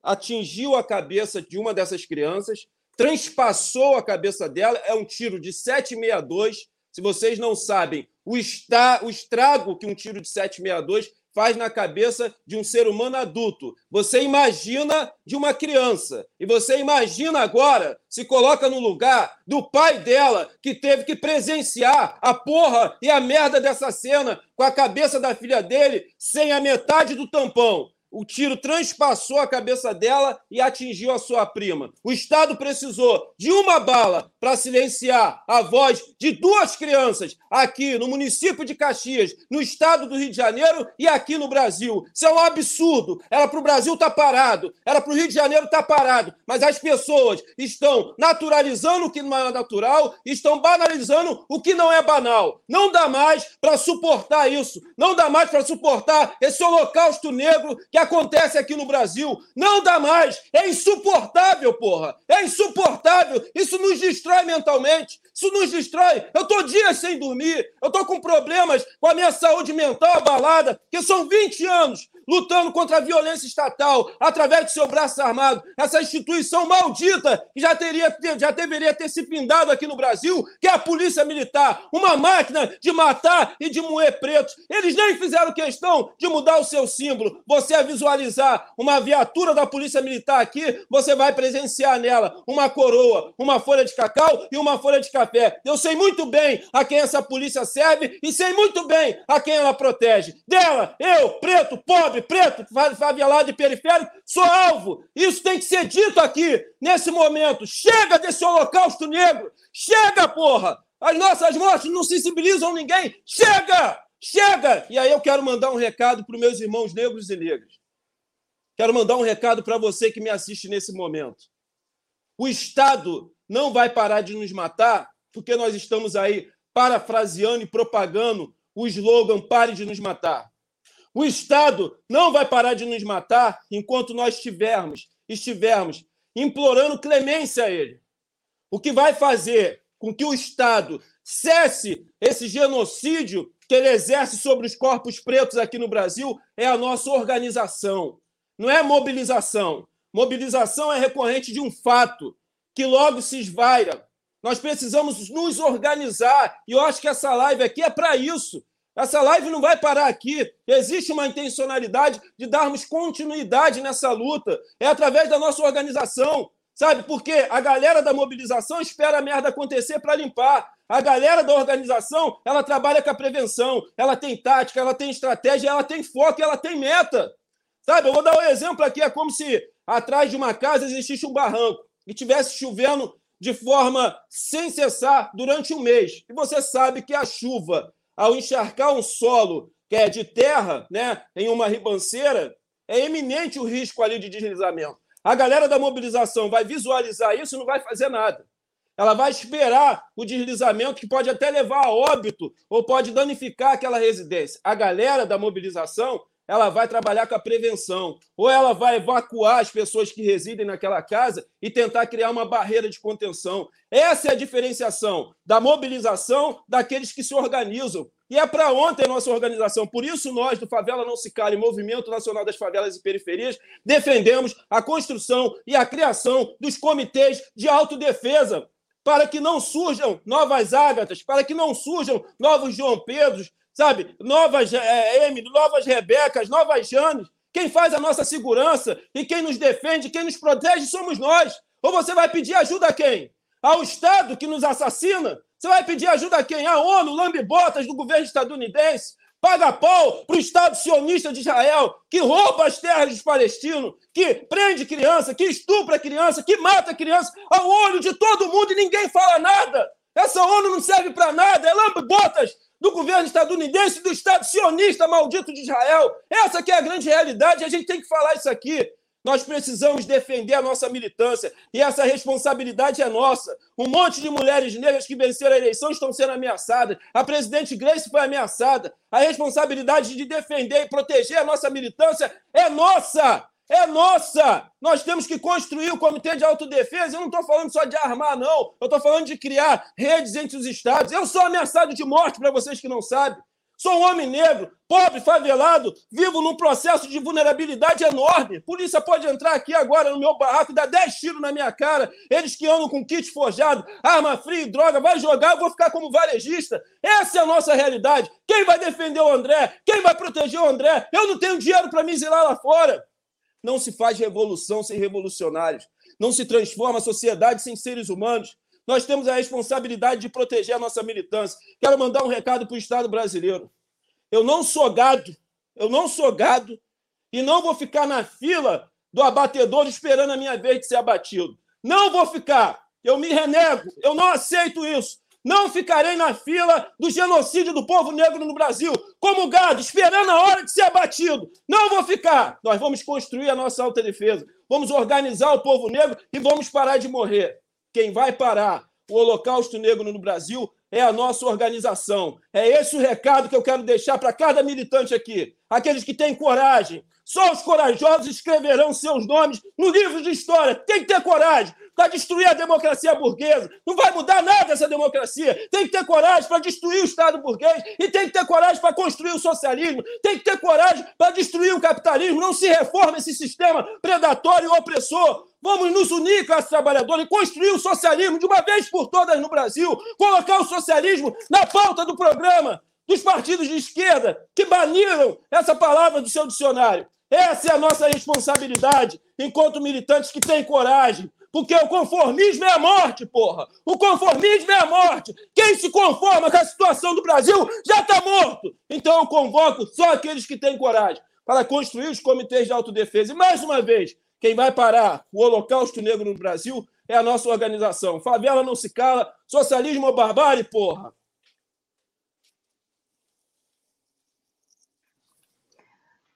atingiu a cabeça de uma dessas crianças, transpassou a cabeça dela. É um tiro de 762. Se vocês não sabem o, está, o estrago que um tiro de 762 faz na cabeça de um ser humano adulto. Você imagina de uma criança. E você imagina agora, se coloca no lugar do pai dela, que teve que presenciar a porra e a merda dessa cena com a cabeça da filha dele sem a metade do tampão. O tiro transpassou a cabeça dela e atingiu a sua prima. O Estado precisou de uma bala para silenciar a voz de duas crianças aqui no município de Caxias, no estado do Rio de Janeiro e aqui no Brasil. Isso é um absurdo. Era para o Brasil estar tá parado, era para o Rio de Janeiro estar tá parado, mas as pessoas estão naturalizando o que não é natural, estão banalizando o que não é banal. Não dá mais para suportar isso. Não dá mais para suportar esse holocausto negro que acontece aqui no Brasil. Não dá mais. É insuportável, porra. É insuportável. Isso nos destrói mentalmente. Isso nos destrói. Eu tô dias sem dormir. Eu tô com problemas com a minha saúde mental abalada, que são 20 anos lutando contra a violência estatal através do seu braço armado. Essa instituição maldita que já, teria, já deveria ter se pindado aqui no Brasil, que é a Polícia Militar, uma máquina de matar e de moer pretos. Eles nem fizeram questão de mudar o seu símbolo. Você a visualizar uma viatura da Polícia Militar aqui, você vai presenciar nela uma coroa, uma folha de cacau e uma folha de café. Eu sei muito bem a quem essa polícia serve e sei muito bem a quem ela protege. Dela, eu, preto, pobre, pobre, preto, favelado e periférico, sou alvo. Isso tem que ser dito aqui, nesse momento. Chega desse holocausto negro. Chega, porra! As nossas mortes não sensibilizam ninguém. Chega! Chega! E aí eu quero mandar um recado para os meus irmãos negros e negras. Quero mandar um recado para você que me assiste nesse momento. O Estado não vai parar de nos matar porque nós estamos aí parafraseando e propagando o slogan Pare de nos matar. O Estado não vai parar de nos matar enquanto nós estivermos, estivermos implorando clemência a ele. O que vai fazer com que o Estado cesse esse genocídio que ele exerce sobre os corpos pretos aqui no Brasil é a nossa organização. Não é mobilização. Mobilização é recorrente de um fato que logo se esvaira. Nós precisamos nos organizar. E eu acho que essa live aqui é para isso. Essa live não vai parar aqui. Existe uma intencionalidade de darmos continuidade nessa luta. É através da nossa organização. Sabe? Porque a galera da mobilização espera a merda acontecer para limpar. A galera da organização, ela trabalha com a prevenção, ela tem tática, ela tem estratégia, ela tem foco, ela tem meta. Sabe? Eu vou dar um exemplo aqui, é como se atrás de uma casa existisse um barranco e tivesse chovendo de forma sem cessar durante um mês. E você sabe que a chuva, ao encharcar um solo que é de terra, né, em uma ribanceira, é eminente o risco ali de deslizamento. A galera da mobilização vai visualizar isso e não vai fazer nada. Ela vai esperar o deslizamento que pode até levar a óbito ou pode danificar aquela residência. A galera da mobilização ela vai trabalhar com a prevenção, ou ela vai evacuar as pessoas que residem naquela casa e tentar criar uma barreira de contenção. Essa é a diferenciação da mobilização daqueles que se organizam. E é para ontem a nossa organização. Por isso, nós, do Favela Não Se Cale, Movimento Nacional das Favelas e Periferias, defendemos a construção e a criação dos comitês de autodefesa para que não surjam novas ágatas, para que não surjam novos João Pedros, sabe? Novas é, novas Rebecas, novas Janes. Quem faz a nossa segurança e quem nos defende, quem nos protege somos nós. Ou você vai pedir ajuda a quem? Ao Estado que nos assassina? Você vai pedir ajuda a quem? A ONU, lambe-botas do governo estadunidense? Paga pau para o Estado sionista de Israel, que rouba as terras dos palestinos, que prende criança, que estupra criança, que mata criança, ao olho de todo mundo e ninguém fala nada. Essa ONU não serve para nada, é lambe-botas do governo estadunidense, do Estado sionista maldito de Israel. Essa que é a grande realidade, a gente tem que falar isso aqui. Nós precisamos defender a nossa militância e essa responsabilidade é nossa. Um monte de mulheres negras que venceram a eleição estão sendo ameaçadas. A presidente Grace foi ameaçada. A responsabilidade de defender e proteger a nossa militância é nossa é nossa! Nós temos que construir o comitê de autodefesa. Eu não estou falando só de armar, não. Eu estou falando de criar redes entre os estados. Eu sou ameaçado de morte, para vocês que não sabem. Sou um homem negro, pobre, favelado, vivo num processo de vulnerabilidade enorme. Polícia pode entrar aqui agora no meu barraco e dar 10 tiros na minha cara. Eles que andam com kit forjado, arma fria e droga, vai jogar, eu vou ficar como varejista. Essa é a nossa realidade. Quem vai defender o André? Quem vai proteger o André? Eu não tenho dinheiro para me exilar lá fora. Não se faz revolução sem revolucionários. Não se transforma a sociedade sem seres humanos. Nós temos a responsabilidade de proteger a nossa militância. Quero mandar um recado para o Estado brasileiro. Eu não sou gado, eu não sou gado e não vou ficar na fila do abatedor esperando a minha vez de ser abatido. Não vou ficar. Eu me renego, eu não aceito isso. Não ficarei na fila do genocídio do povo negro no Brasil, como gado, esperando a hora de ser abatido. Não vou ficar. Nós vamos construir a nossa autodefesa. Vamos organizar o povo negro e vamos parar de morrer. Quem vai parar o Holocausto Negro no Brasil é a nossa organização. É esse o recado que eu quero deixar para cada militante aqui. Aqueles que têm coragem. Só os corajosos escreverão seus nomes no livro de história. Tem que ter coragem para destruir a democracia burguesa. Não vai mudar nada essa democracia. Tem que ter coragem para destruir o Estado burguês e tem que ter coragem para construir o socialismo. Tem que ter coragem para destruir o capitalismo. Não se reforma esse sistema predatório e opressor. Vamos nos unir, classe trabalhadora, e construir o socialismo de uma vez por todas no Brasil. Colocar o socialismo na pauta do programa dos partidos de esquerda que baniram essa palavra do seu dicionário. Essa é a nossa responsabilidade enquanto militantes que têm coragem, porque o conformismo é a morte, porra. O conformismo é a morte. Quem se conforma com a situação do Brasil já está morto. Então eu convoco só aqueles que têm coragem para construir os comitês de autodefesa. E mais uma vez, quem vai parar o Holocausto Negro no Brasil é a nossa organização. Favela não se cala, socialismo ou barbárie, porra!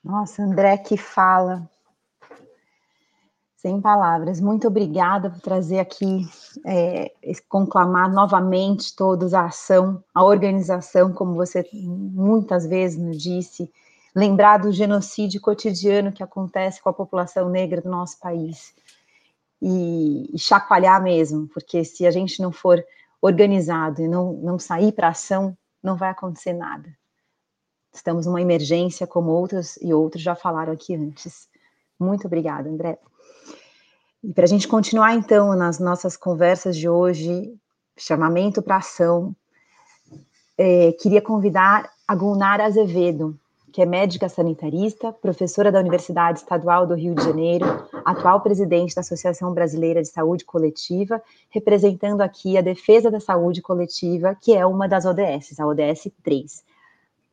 Nossa, André, que fala. Sem palavras. Muito obrigada por trazer aqui, é, conclamar novamente todos a ação, a organização, como você muitas vezes nos disse, lembrar do genocídio cotidiano que acontece com a população negra do nosso país. E, e chacoalhar mesmo, porque se a gente não for organizado e não, não sair para ação, não vai acontecer nada. Estamos numa emergência, como outros e outros já falaram aqui antes. Muito obrigada, André. E para a gente continuar, então, nas nossas conversas de hoje, chamamento para ação, é, queria convidar a Gunnar Azevedo, que é médica sanitarista, professora da Universidade Estadual do Rio de Janeiro, atual presidente da Associação Brasileira de Saúde Coletiva, representando aqui a defesa da saúde coletiva, que é uma das ODS, a ODS 3.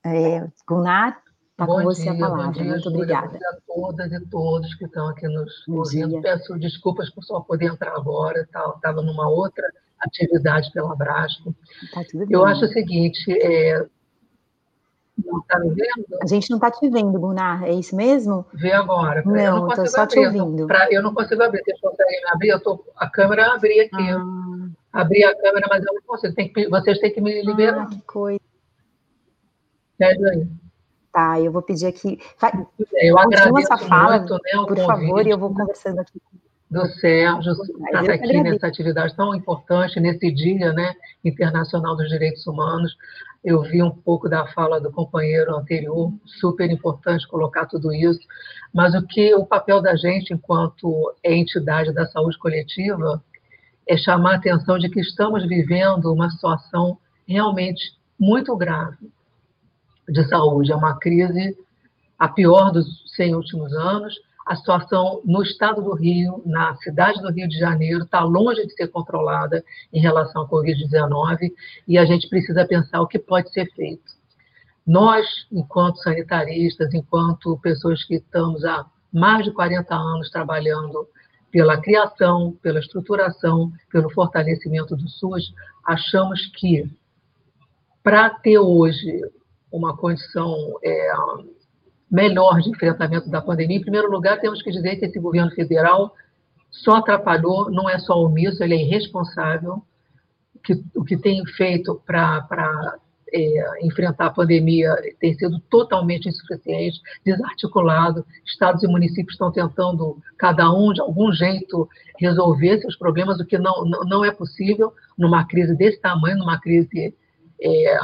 É, Gunnar, está com você dia, a palavra. Dia, Muito obrigada. Bom dia a todas e todos que estão aqui nos bom ouvindo. Dia. Peço desculpas por só poder entrar agora, estava numa outra atividade pela Brasco. Tá Eu acho o seguinte, é, não está me vendo? A gente não está te vendo, Gunnar, é isso mesmo? Vê agora. Não, estou só abrir, te ouvindo. Pra, eu não consigo abrir, vocês conseguem abrir? Eu tô, a câmera abri aqui. Ah. Abri a câmera, mas eu não consigo. Tem que, vocês têm que me liberar. Ah, que coisa. Pede aí. Tá, eu vou pedir aqui. Vai, eu agradeço essa fala, muito, né, por favor, e eu vou conversando aqui. Do Sérgio, estar tá aqui nessa atividade tão importante, nesse Dia né, Internacional dos Direitos Humanos. Eu vi um pouco da fala do companheiro anterior, super importante colocar tudo isso. Mas o que o papel da gente, enquanto entidade da saúde coletiva, é chamar a atenção de que estamos vivendo uma situação realmente muito grave de saúde. É uma crise a pior dos 100 últimos anos. A situação no estado do Rio, na cidade do Rio de Janeiro, está longe de ser controlada em relação à Covid-19 e a gente precisa pensar o que pode ser feito. Nós, enquanto sanitaristas, enquanto pessoas que estamos há mais de 40 anos trabalhando pela criação, pela estruturação, pelo fortalecimento do SUS, achamos que para ter hoje uma condição é, melhor de enfrentamento da pandemia. Em primeiro lugar, temos que dizer que esse governo federal só atrapalhou, não é só omisso, ele é irresponsável. Que, o que tem feito para é, enfrentar a pandemia tem sido totalmente insuficiente, desarticulado. Estados e municípios estão tentando, cada um, de algum jeito, resolver seus problemas, o que não, não, é possível numa crise desse tamanho, numa crise é,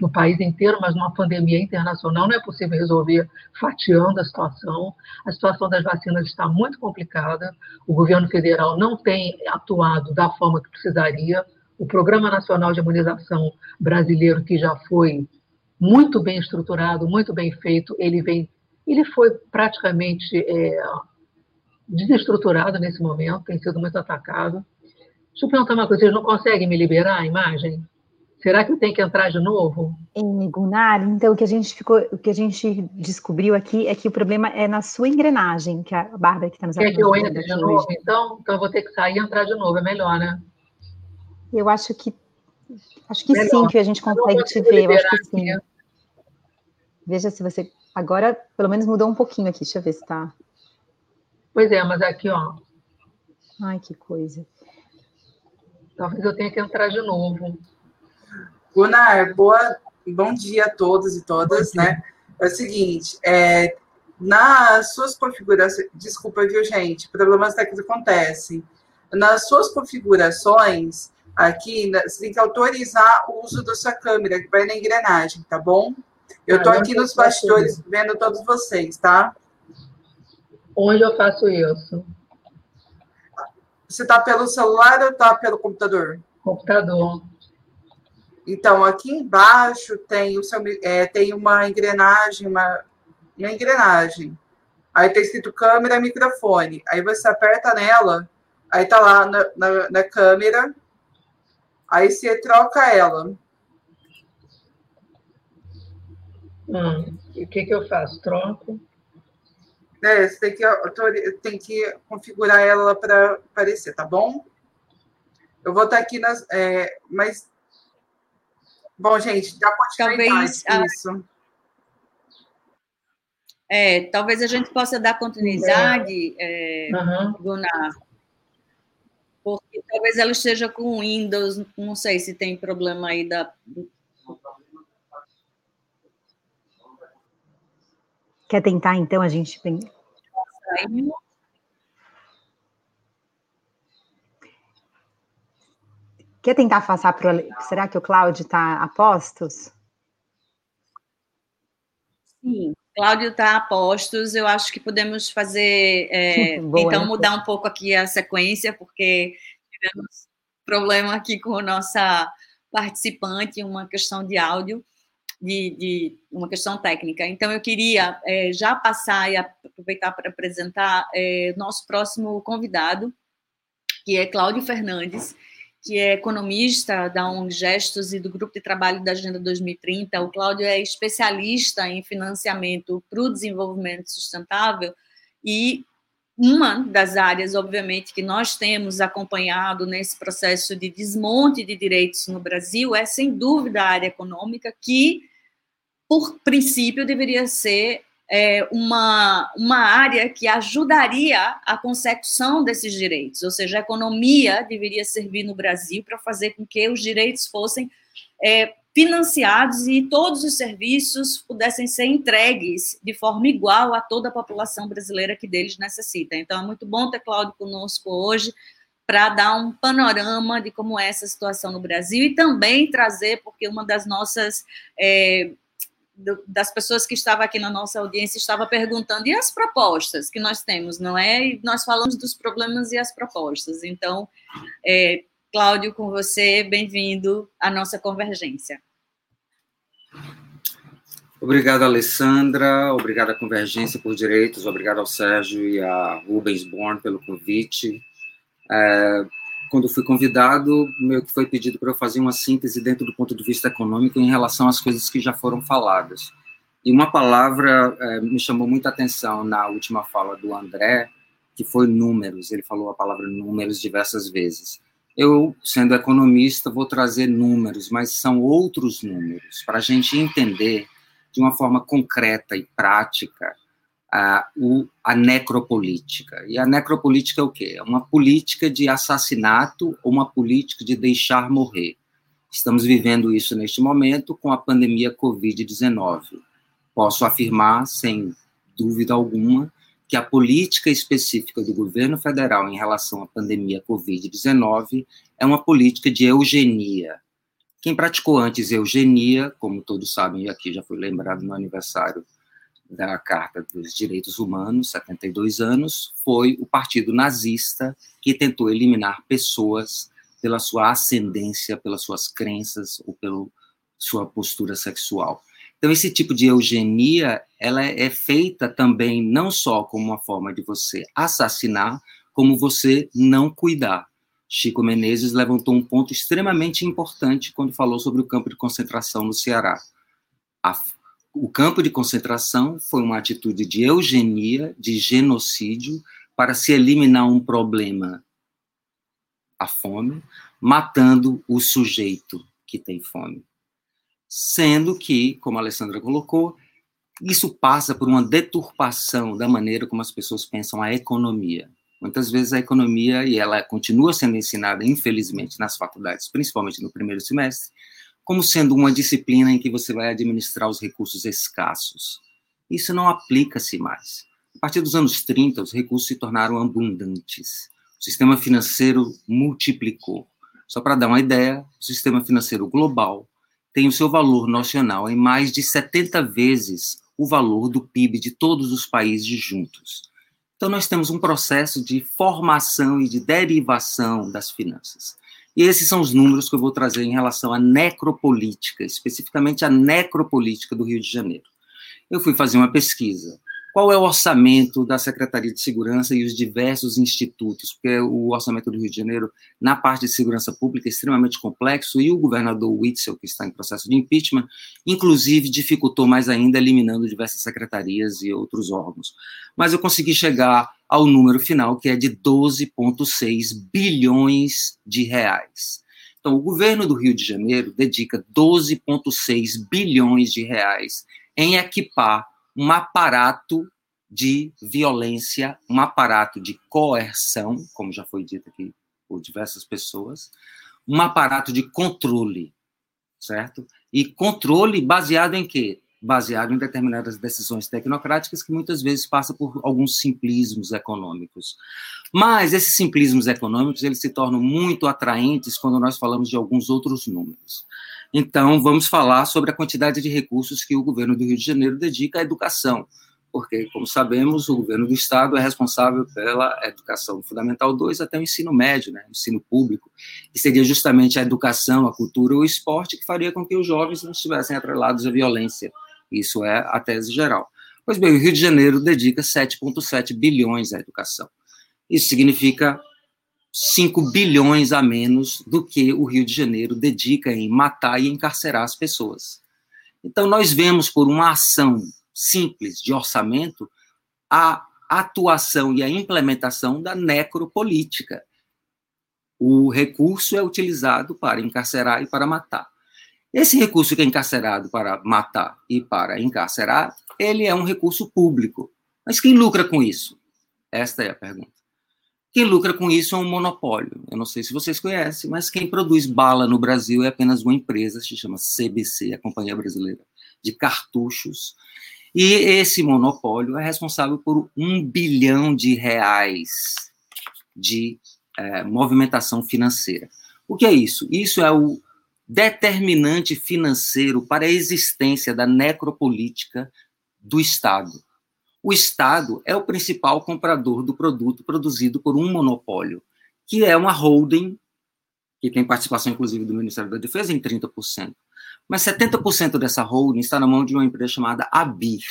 no país inteiro, mas numa pandemia internacional não é possível resolver fatiando a situação. A situação das vacinas está muito complicada. O governo federal não tem atuado da forma que precisaria. O Programa Nacional de Imunização Brasileiro, que já foi muito bem estruturado, muito bem feito, ele vem, ele foi praticamente é, desestruturado nesse momento, tem sido muito atacado. Deixa eu perguntar uma coisa, vocês não conseguem me liberar a imagem? Será que eu tenho que entrar de novo? Em Gunnar, então o que a gente ficou, o que a gente descobriu aqui é que o problema é na sua engrenagem, que a Bárbara que está nos Quer que eu entre de novo, então? Então eu vou ter que sair e entrar de novo, é melhor, né? Eu acho que acho que melhor. sim, que a gente consegue te ver, eu acho que sim. Aqui. Veja se você agora pelo menos mudou um pouquinho aqui, deixa eu ver se está. Pois é, mas aqui, ó. Ai, que coisa. Talvez eu tenha que entrar de novo. Gunnar, boa, bom dia a todos e todas, né? É o seguinte, é, nas suas configurações, desculpa, viu, gente, problemas técnicos acontecem. Nas suas configurações, aqui, né, você tem que autorizar o uso da sua câmera, que vai na engrenagem, tá bom? Eu estou ah, aqui nos bastidores vendo todos vocês, tá? Onde eu faço isso? Você está pelo celular ou está pelo computador? Computador. Então, aqui embaixo tem, o seu, é, tem uma engrenagem, uma, uma engrenagem. Aí está escrito câmera e microfone. Aí você aperta nela, aí está lá na, na, na, câmera, aí você troca ela. Hum, e o que, que eu faço? Troco? É, você tem que, tem que configurar ela para aparecer, tá bom? Eu vou estar aqui nas. É, mas. Bom, gente, dá continuidade talvez, isso. É, talvez a gente possa dar continuidade, é. É, uhum. Gunnar, porque talvez ela esteja com Windows, não sei se tem problema aí da. Quer tentar, então, a gente. Quer tentar passar para o. Será que o Cláudio está a postos? Sim, Cláudio está a postos. Eu acho que podemos fazer. É, então, mudar um pouco aqui a sequência, porque tivemos problema aqui com a nossa participante, uma questão de áudio, de, de uma questão técnica. Então, eu queria é, já passar e aproveitar para apresentar é, nosso próximo convidado, que é Cláudio Fernandes que é economista da ONG Gestos e do Grupo de Trabalho da Agenda 2030. O Cláudio é especialista em financiamento para o desenvolvimento sustentável e uma das áreas, obviamente, que nós temos acompanhado nesse processo de desmonte de direitos no Brasil é, sem dúvida, a área econômica, que, por princípio, deveria ser é, uma, uma área que ajudaria a consecução desses direitos, ou seja, a economia deveria servir no Brasil para fazer com que os direitos fossem é, financiados e todos os serviços pudessem ser entregues de forma igual a toda a população brasileira que deles necessita. Então, é muito bom ter Cláudio conosco hoje para dar um panorama de como é essa situação no Brasil e também trazer, porque uma das nossas é, das pessoas que estavam aqui na nossa audiência estava perguntando e as propostas que nós temos, não é? E nós falamos dos problemas e as propostas. Então, é, Cláudio, com você, bem-vindo à nossa convergência. Obrigado, Alessandra. Obrigado à Convergência por Direitos. Obrigado ao Sérgio e a Rubens Born pelo convite. É, quando fui convidado, meio que foi pedido para eu fazer uma síntese dentro do ponto de vista econômico em relação às coisas que já foram faladas. E uma palavra é, me chamou muita atenção na última fala do André, que foi números. Ele falou a palavra números diversas vezes. Eu, sendo economista, vou trazer números, mas são outros números, para a gente entender de uma forma concreta e prática a, o, a necropolítica. E a necropolítica é o quê? É uma política de assassinato ou uma política de deixar morrer. Estamos vivendo isso neste momento com a pandemia Covid-19. Posso afirmar, sem dúvida alguma, que a política específica do governo federal em relação à pandemia Covid-19 é uma política de eugenia. Quem praticou antes eugenia, como todos sabem, e aqui já foi lembrado no aniversário da Carta dos Direitos Humanos, 72 anos, foi o partido nazista que tentou eliminar pessoas pela sua ascendência, pelas suas crenças ou pela sua postura sexual. Então, esse tipo de eugenia, ela é feita também não só como uma forma de você assassinar, como você não cuidar. Chico Menezes levantou um ponto extremamente importante quando falou sobre o campo de concentração no Ceará. A o campo de concentração foi uma atitude de eugenia, de genocídio, para se eliminar um problema, a fome, matando o sujeito que tem fome. Sendo que, como a Alessandra colocou, isso passa por uma deturpação da maneira como as pessoas pensam a economia. Muitas vezes a economia, e ela continua sendo ensinada, infelizmente, nas faculdades, principalmente no primeiro semestre, como sendo uma disciplina em que você vai administrar os recursos escassos. Isso não aplica-se mais. A partir dos anos 30, os recursos se tornaram abundantes. O sistema financeiro multiplicou. Só para dar uma ideia, o sistema financeiro global tem o seu valor nacional em mais de 70 vezes o valor do PIB de todos os países juntos. Então, nós temos um processo de formação e de derivação das finanças. E esses são os números que eu vou trazer em relação à necropolítica, especificamente a necropolítica do Rio de Janeiro. Eu fui fazer uma pesquisa qual é o orçamento da Secretaria de Segurança e os diversos institutos? Porque o orçamento do Rio de Janeiro, na parte de segurança pública, é extremamente complexo e o governador Witzel, que está em processo de impeachment, inclusive dificultou mais ainda, eliminando diversas secretarias e outros órgãos. Mas eu consegui chegar ao número final, que é de 12,6 bilhões de reais. Então, o governo do Rio de Janeiro dedica 12,6 bilhões de reais em equipar um aparato de violência, um aparato de coerção, como já foi dito aqui por diversas pessoas, um aparato de controle, certo? E controle baseado em quê? Baseado em determinadas decisões tecnocráticas que muitas vezes passa por alguns simplismos econômicos. Mas esses simplismos econômicos, eles se tornam muito atraentes quando nós falamos de alguns outros números. Então, vamos falar sobre a quantidade de recursos que o governo do Rio de Janeiro dedica à educação, porque, como sabemos, o governo do Estado é responsável pela educação fundamental 2 até o ensino médio, né, ensino público, que seria justamente a educação, a cultura ou o esporte que faria com que os jovens não estivessem atrelados à violência. Isso é a tese geral. Pois bem, o Rio de Janeiro dedica 7,7 bilhões à educação. Isso significa 5 bilhões a menos do que o Rio de Janeiro dedica em matar e encarcerar as pessoas. Então, nós vemos por uma ação simples de orçamento a atuação e a implementação da necropolítica. O recurso é utilizado para encarcerar e para matar. Esse recurso que é encarcerado para matar e para encarcerar, ele é um recurso público. Mas quem lucra com isso? Esta é a pergunta. Quem lucra com isso é um monopólio. Eu não sei se vocês conhecem, mas quem produz bala no Brasil é apenas uma empresa, se chama CBC, a Companhia Brasileira de Cartuchos. E esse monopólio é responsável por um bilhão de reais de é, movimentação financeira. O que é isso? Isso é o determinante financeiro para a existência da necropolítica do Estado o Estado é o principal comprador do produto produzido por um monopólio, que é uma holding, que tem participação, inclusive, do Ministério da Defesa em 30%. Mas 70% dessa holding está na mão de uma empresa chamada Abir.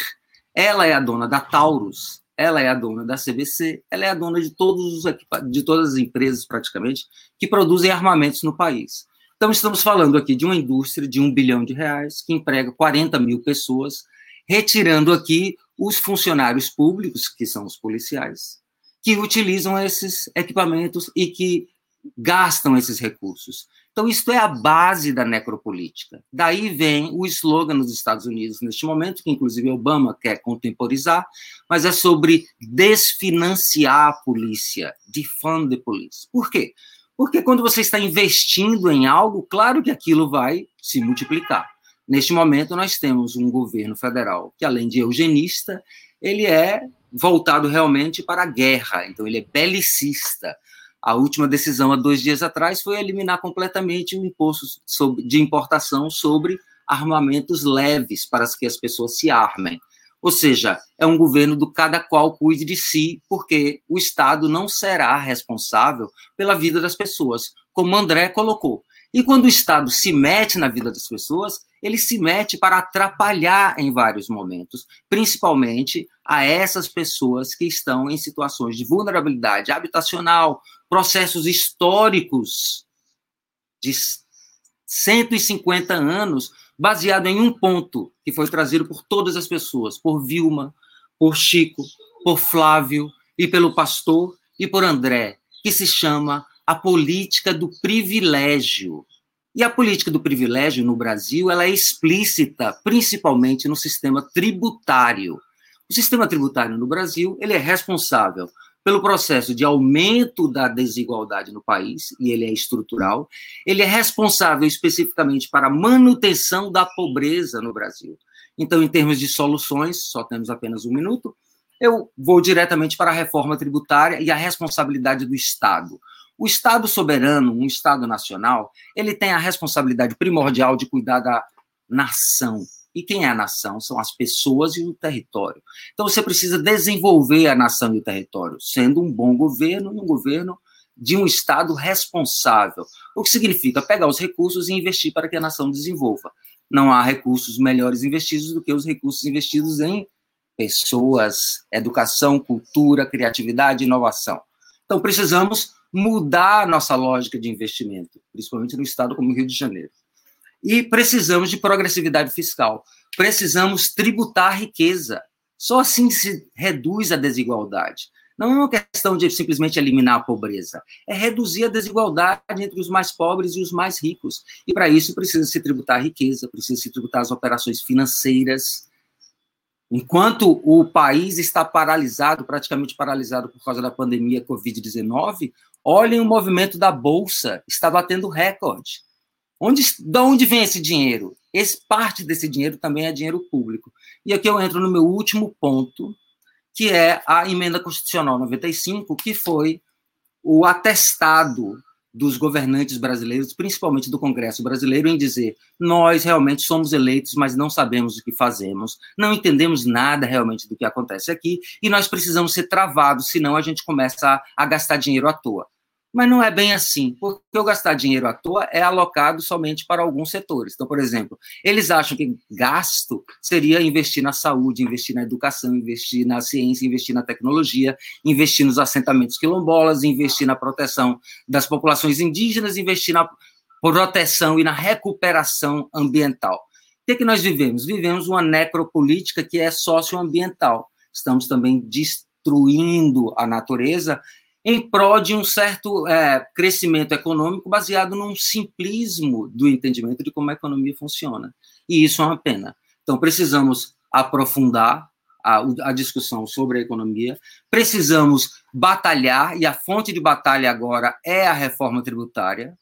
Ela é a dona da Taurus, ela é a dona da CBC, ela é a dona de, todos os de todas as empresas, praticamente, que produzem armamentos no país. Então, estamos falando aqui de uma indústria de um bilhão de reais, que emprega 40 mil pessoas, retirando aqui os funcionários públicos, que são os policiais, que utilizam esses equipamentos e que gastam esses recursos. Então, isso é a base da necropolítica. Daí vem o slogan nos Estados Unidos, neste momento, que inclusive Obama quer contemporizar, mas é sobre desfinanciar a polícia, defund the police. Por quê? Porque quando você está investindo em algo, claro que aquilo vai se multiplicar. Neste momento, nós temos um governo federal que, além de eugenista, ele é voltado realmente para a guerra, então ele é belicista. A última decisão, há dois dias atrás, foi eliminar completamente o imposto de importação sobre armamentos leves para que as pessoas se armem. Ou seja, é um governo do cada qual cuide de si, porque o Estado não será responsável pela vida das pessoas, como André colocou. E quando o Estado se mete na vida das pessoas, ele se mete para atrapalhar em vários momentos, principalmente a essas pessoas que estão em situações de vulnerabilidade habitacional, processos históricos de 150 anos, baseado em um ponto que foi trazido por todas as pessoas, por Vilma, por Chico, por Flávio e pelo pastor e por André, que se chama a política do privilégio. E a política do privilégio no Brasil ela é explícita, principalmente no sistema tributário. O sistema tributário no Brasil ele é responsável pelo processo de aumento da desigualdade no país, e ele é estrutural. Ele é responsável especificamente para a manutenção da pobreza no Brasil. Então, em termos de soluções, só temos apenas um minuto, eu vou diretamente para a reforma tributária e a responsabilidade do Estado. O Estado soberano, um Estado nacional, ele tem a responsabilidade primordial de cuidar da nação. E quem é a nação? São as pessoas e o território. Então você precisa desenvolver a nação e o território, sendo um bom governo e um governo de um Estado responsável. O que significa pegar os recursos e investir para que a nação desenvolva. Não há recursos melhores investidos do que os recursos investidos em pessoas, educação, cultura, criatividade inovação. Então, precisamos mudar a nossa lógica de investimento, principalmente no estado como o Rio de Janeiro. E precisamos de progressividade fiscal. Precisamos tributar a riqueza. Só assim se reduz a desigualdade. Não é uma questão de simplesmente eliminar a pobreza, é reduzir a desigualdade entre os mais pobres e os mais ricos. E para isso precisa se tributar a riqueza, precisa se tributar as operações financeiras. Enquanto o país está paralisado, praticamente paralisado por causa da pandemia Covid-19, olhem o movimento da bolsa, está batendo recorde. Onde, de onde vem esse dinheiro? Esse, parte desse dinheiro também é dinheiro público. E aqui eu entro no meu último ponto, que é a emenda constitucional 95, que foi o atestado dos governantes brasileiros, principalmente do Congresso brasileiro, em dizer: nós realmente somos eleitos, mas não sabemos o que fazemos, não entendemos nada realmente do que acontece aqui, e nós precisamos ser travados, senão a gente começa a, a gastar dinheiro à toa. Mas não é bem assim, porque o gastar dinheiro à toa é alocado somente para alguns setores. Então, por exemplo, eles acham que gasto seria investir na saúde, investir na educação, investir na ciência, investir na tecnologia, investir nos assentamentos quilombolas, investir na proteção das populações indígenas, investir na proteção e na recuperação ambiental. O que, é que nós vivemos? Vivemos uma necropolítica que é socioambiental. Estamos também destruindo a natureza em prol de um certo é, crescimento econômico baseado num simplismo do entendimento de como a economia funciona. E isso é uma pena. Então, precisamos aprofundar a, a discussão sobre a economia, precisamos batalhar, e a fonte de batalha agora é a reforma tributária,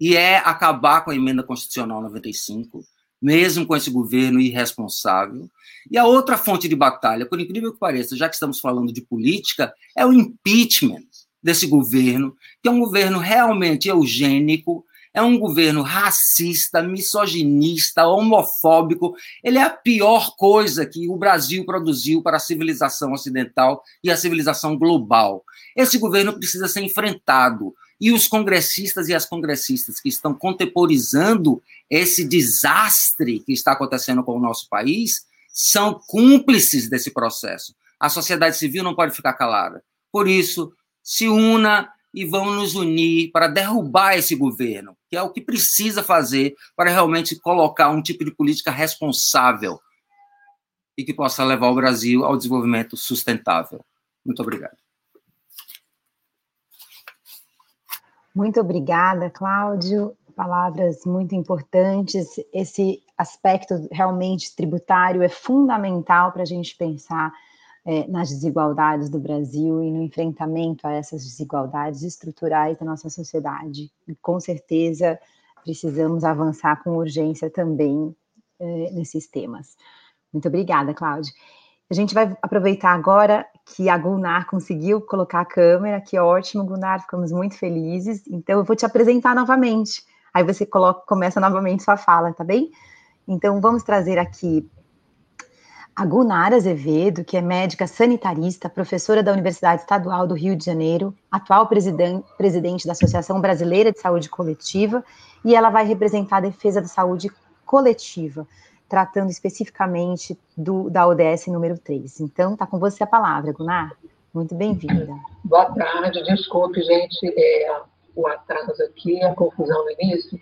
e é acabar com a emenda constitucional 95, mesmo com esse governo irresponsável. E a outra fonte de batalha, por incrível que pareça, já que estamos falando de política, é o impeachment desse governo, que é um governo realmente eugênico, é um governo racista, misoginista, homofóbico. Ele é a pior coisa que o Brasil produziu para a civilização ocidental e a civilização global. Esse governo precisa ser enfrentado. E os congressistas e as congressistas que estão contemporizando esse desastre que está acontecendo com o nosso país são cúmplices desse processo. A sociedade civil não pode ficar calada. Por isso, se una e vamos nos unir para derrubar esse governo, que é o que precisa fazer para realmente colocar um tipo de política responsável e que possa levar o Brasil ao desenvolvimento sustentável. Muito obrigado. Muito obrigada, Cláudio. Palavras muito importantes. Esse aspecto realmente tributário é fundamental para a gente pensar é, nas desigualdades do Brasil e no enfrentamento a essas desigualdades estruturais da nossa sociedade. E, com certeza, precisamos avançar com urgência também é, nesses temas. Muito obrigada, Cláudia. A gente vai aproveitar agora que a Gunnar conseguiu colocar a câmera, que ótimo, Gunnar, ficamos muito felizes. Então, eu vou te apresentar novamente. Aí você coloca, começa novamente sua fala, tá bem? Então, vamos trazer aqui a Gunnar Azevedo, que é médica sanitarista, professora da Universidade Estadual do Rio de Janeiro, atual presidente da Associação Brasileira de Saúde Coletiva, e ela vai representar a defesa da saúde coletiva tratando especificamente do, da ODS número 3. Então, está com você a palavra, Gunnar. Muito bem-vinda. Boa tarde, desculpe, gente, é, o atraso aqui, a confusão no início.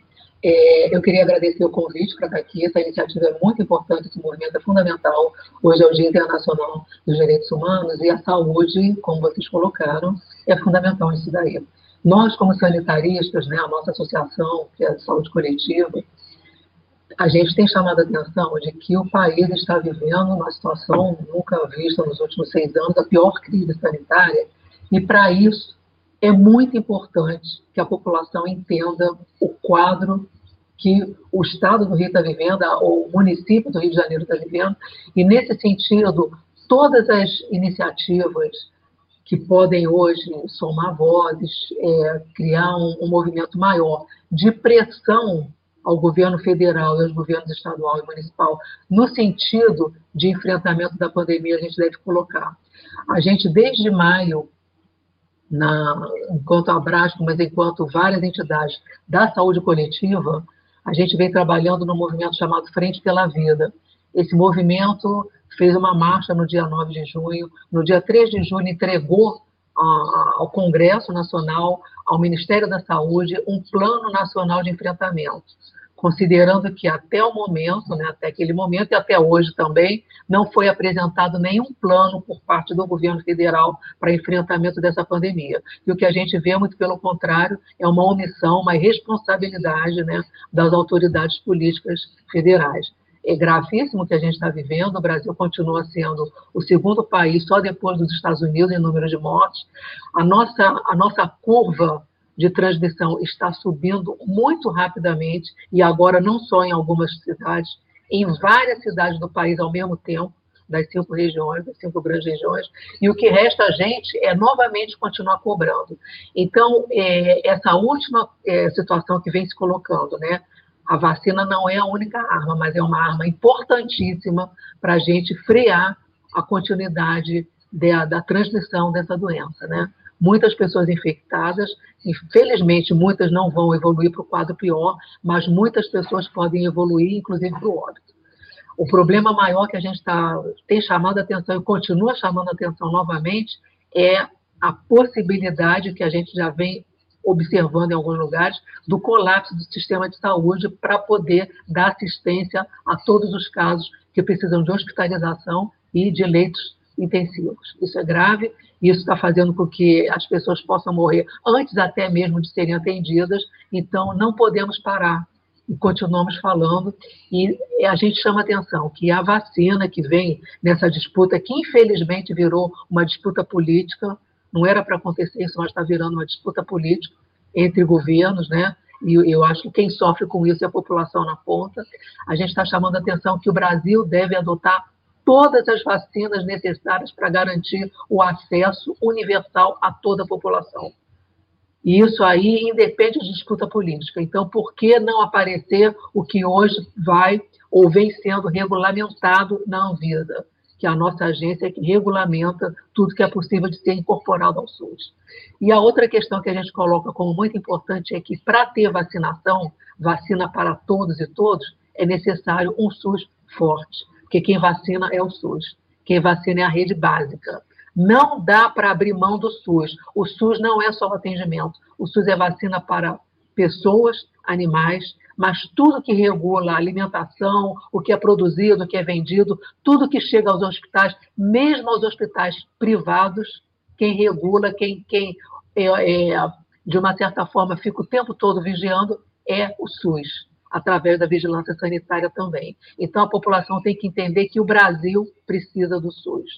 É, eu queria agradecer o convite para estar aqui. Essa iniciativa é muito importante, esse movimento é fundamental. Hoje é o Dia Internacional dos Direitos Humanos e a saúde, como vocês colocaram, é fundamental nisso daí. Nós, como sanitaristas, né, a nossa associação, que é a saúde coletiva, a gente tem chamado a atenção de que o país está vivendo uma situação nunca vista nos últimos seis anos, a pior crise sanitária, e para isso é muito importante que a população entenda o quadro que o Estado do Rio está vivendo, ou o município do Rio de Janeiro está vivendo, e nesse sentido, todas as iniciativas que podem hoje somar vozes, é, criar um, um movimento maior de pressão ao governo federal e aos governos estadual e municipal no sentido de enfrentamento da pandemia, a gente deve colocar. A gente, desde maio, na, enquanto Abrasco, mas enquanto várias entidades da saúde coletiva, a gente vem trabalhando no movimento chamado Frente pela Vida. Esse movimento fez uma marcha no dia 9 de junho, no dia 3 de junho entregou ao Congresso Nacional, ao Ministério da Saúde, um plano nacional de enfrentamento considerando que até o momento, né, até aquele momento e até hoje também, não foi apresentado nenhum plano por parte do governo federal para enfrentamento dessa pandemia. E o que a gente vê, muito pelo contrário, é uma omissão, uma irresponsabilidade né, das autoridades políticas federais. É gravíssimo o que a gente está vivendo. O Brasil continua sendo o segundo país, só depois dos Estados Unidos, em número de mortes. A nossa, a nossa curva de transmissão está subindo muito rapidamente, e agora não só em algumas cidades, em várias cidades do país ao mesmo tempo, das cinco regiões, das cinco grandes regiões, e o que resta a gente é novamente continuar cobrando. Então, é, essa última é, situação que vem se colocando, né? A vacina não é a única arma, mas é uma arma importantíssima para a gente frear a continuidade de, da transmissão dessa doença, né? Muitas pessoas infectadas. Infelizmente, muitas não vão evoluir para o quadro pior, mas muitas pessoas podem evoluir, inclusive para o óbito. O problema maior que a gente tá, tem chamado a atenção e continua chamando a atenção novamente é a possibilidade que a gente já vem observando em alguns lugares do colapso do sistema de saúde para poder dar assistência a todos os casos que precisam de hospitalização e de leitos intensivos. Isso é grave, isso está fazendo com que as pessoas possam morrer antes até mesmo de serem atendidas, então não podemos parar. E continuamos falando, e a gente chama atenção que a vacina que vem nessa disputa, que infelizmente virou uma disputa política, não era para acontecer isso, mas está virando uma disputa política entre governos, né? e eu acho que quem sofre com isso é a população na ponta. A gente está chamando atenção que o Brasil deve adotar todas as vacinas necessárias para garantir o acesso universal a toda a população. E isso aí independe de disputa política. Então, por que não aparecer o que hoje vai ou vem sendo regulamentado na Anvisa, que é a nossa agência que regulamenta tudo que é possível de ser incorporado ao SUS? E a outra questão que a gente coloca como muito importante é que, para ter vacinação, vacina para todos e todos, é necessário um SUS forte porque quem vacina é o SUS, quem vacina é a rede básica. Não dá para abrir mão do SUS. O SUS não é só o atendimento. O SUS é vacina para pessoas, animais, mas tudo que regula a alimentação, o que é produzido, o que é vendido, tudo que chega aos hospitais, mesmo aos hospitais privados, quem regula, quem, quem é, é, de uma certa forma fica o tempo todo vigiando, é o SUS através da vigilância sanitária também. Então, a população tem que entender que o Brasil precisa do SUS.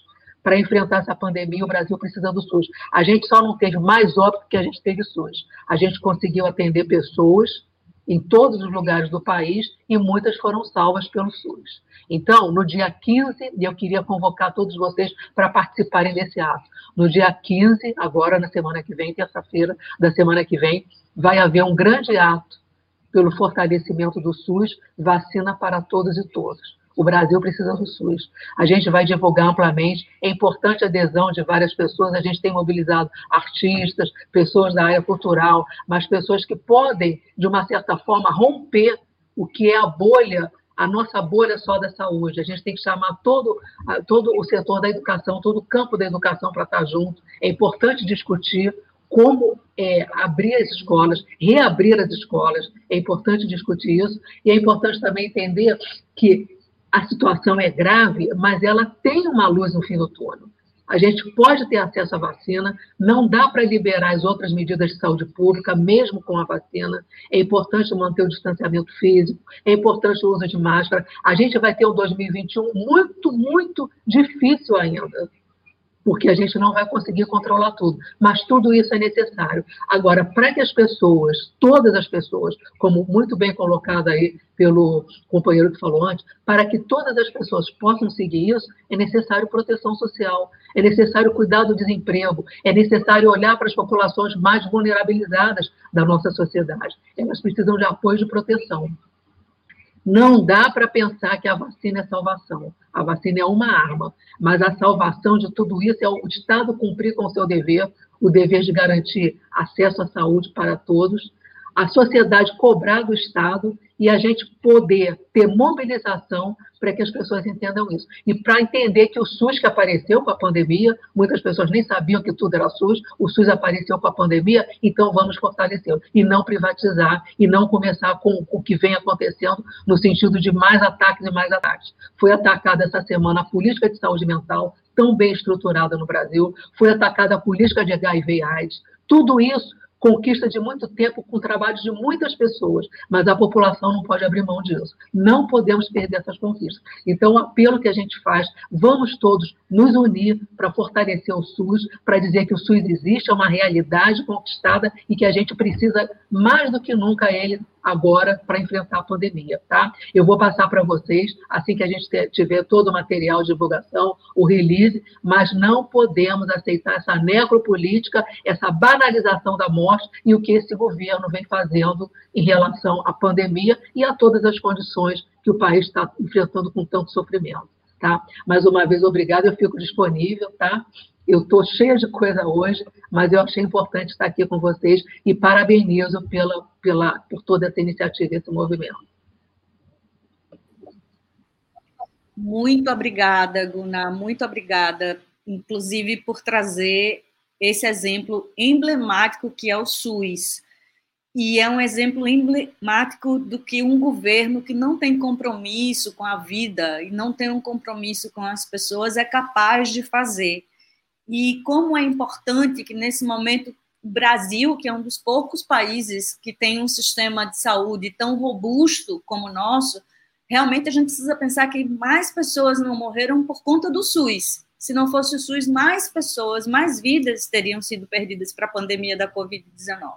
Para enfrentar essa pandemia, o Brasil precisa do SUS. A gente só não teve mais óbito que a gente teve SUS. A gente conseguiu atender pessoas em todos os lugares do país e muitas foram salvas pelo SUS. Então, no dia 15, eu queria convocar todos vocês para participarem desse ato. No dia 15, agora na semana que vem, terça-feira da semana que vem, vai haver um grande ato pelo fortalecimento do SUS, vacina para todos e todas. O Brasil precisa do SUS. A gente vai divulgar amplamente. É importante a adesão de várias pessoas. A gente tem mobilizado artistas, pessoas da área cultural, mas pessoas que podem, de uma certa forma, romper o que é a bolha, a nossa bolha só da saúde. A gente tem que chamar todo, todo o setor da educação, todo o campo da educação para estar junto. É importante discutir como é, abrir as escolas, reabrir as escolas. É importante discutir isso e é importante também entender que a situação é grave, mas ela tem uma luz no fim do túnel. A gente pode ter acesso à vacina, não dá para liberar as outras medidas de saúde pública, mesmo com a vacina. É importante manter o distanciamento físico, é importante o uso de máscara. A gente vai ter um 2021 muito, muito difícil ainda porque a gente não vai conseguir controlar tudo. Mas tudo isso é necessário. Agora, para que as pessoas, todas as pessoas, como muito bem colocado aí pelo companheiro que falou antes, para que todas as pessoas possam seguir isso, é necessário proteção social, é necessário cuidar do desemprego, é necessário olhar para as populações mais vulnerabilizadas da nossa sociedade. Elas precisam de apoio de proteção. Não dá para pensar que a vacina é salvação. A vacina é uma arma, mas a salvação de tudo isso é o Estado cumprir com o seu dever, o dever de garantir acesso à saúde para todos, a sociedade cobrar do Estado e a gente poder ter mobilização para que as pessoas entendam isso. E para entender que o SUS que apareceu com a pandemia, muitas pessoas nem sabiam que tudo era SUS, o SUS apareceu com a pandemia, então vamos fortalecê-lo. E não privatizar, e não começar com o que vem acontecendo no sentido de mais ataques e mais ataques. Foi atacada essa semana a política de saúde mental, tão bem estruturada no Brasil, foi atacada a política de HIV e AIDS. Tudo isso conquista de muito tempo com o trabalho de muitas pessoas, mas a população não pode abrir mão disso. Não podemos perder essas conquistas. Então, o apelo que a gente faz, vamos todos nos unir para fortalecer o SUS, para dizer que o SUS existe, é uma realidade conquistada e que a gente precisa mais do que nunca ele agora para enfrentar a pandemia, tá? Eu vou passar para vocês, assim que a gente tiver todo o material de divulgação, o release, mas não podemos aceitar essa necropolítica, essa banalização da morte e o que esse governo vem fazendo em relação à pandemia e a todas as condições que o país está enfrentando com tanto sofrimento, tá? Mais uma vez, obrigada, eu fico disponível, tá? Eu estou cheia de coisa hoje, mas eu achei importante estar aqui com vocês e parabenizo pela, pela, por toda essa iniciativa, esse movimento. Muito obrigada, Guna, muito obrigada, inclusive por trazer esse exemplo emblemático que é o SUS. E é um exemplo emblemático do que um governo que não tem compromisso com a vida e não tem um compromisso com as pessoas é capaz de fazer e como é importante que nesse momento o Brasil, que é um dos poucos países que tem um sistema de saúde tão robusto como o nosso, realmente a gente precisa pensar que mais pessoas não morreram por conta do SUS. Se não fosse o SUS, mais pessoas, mais vidas teriam sido perdidas para a pandemia da Covid-19.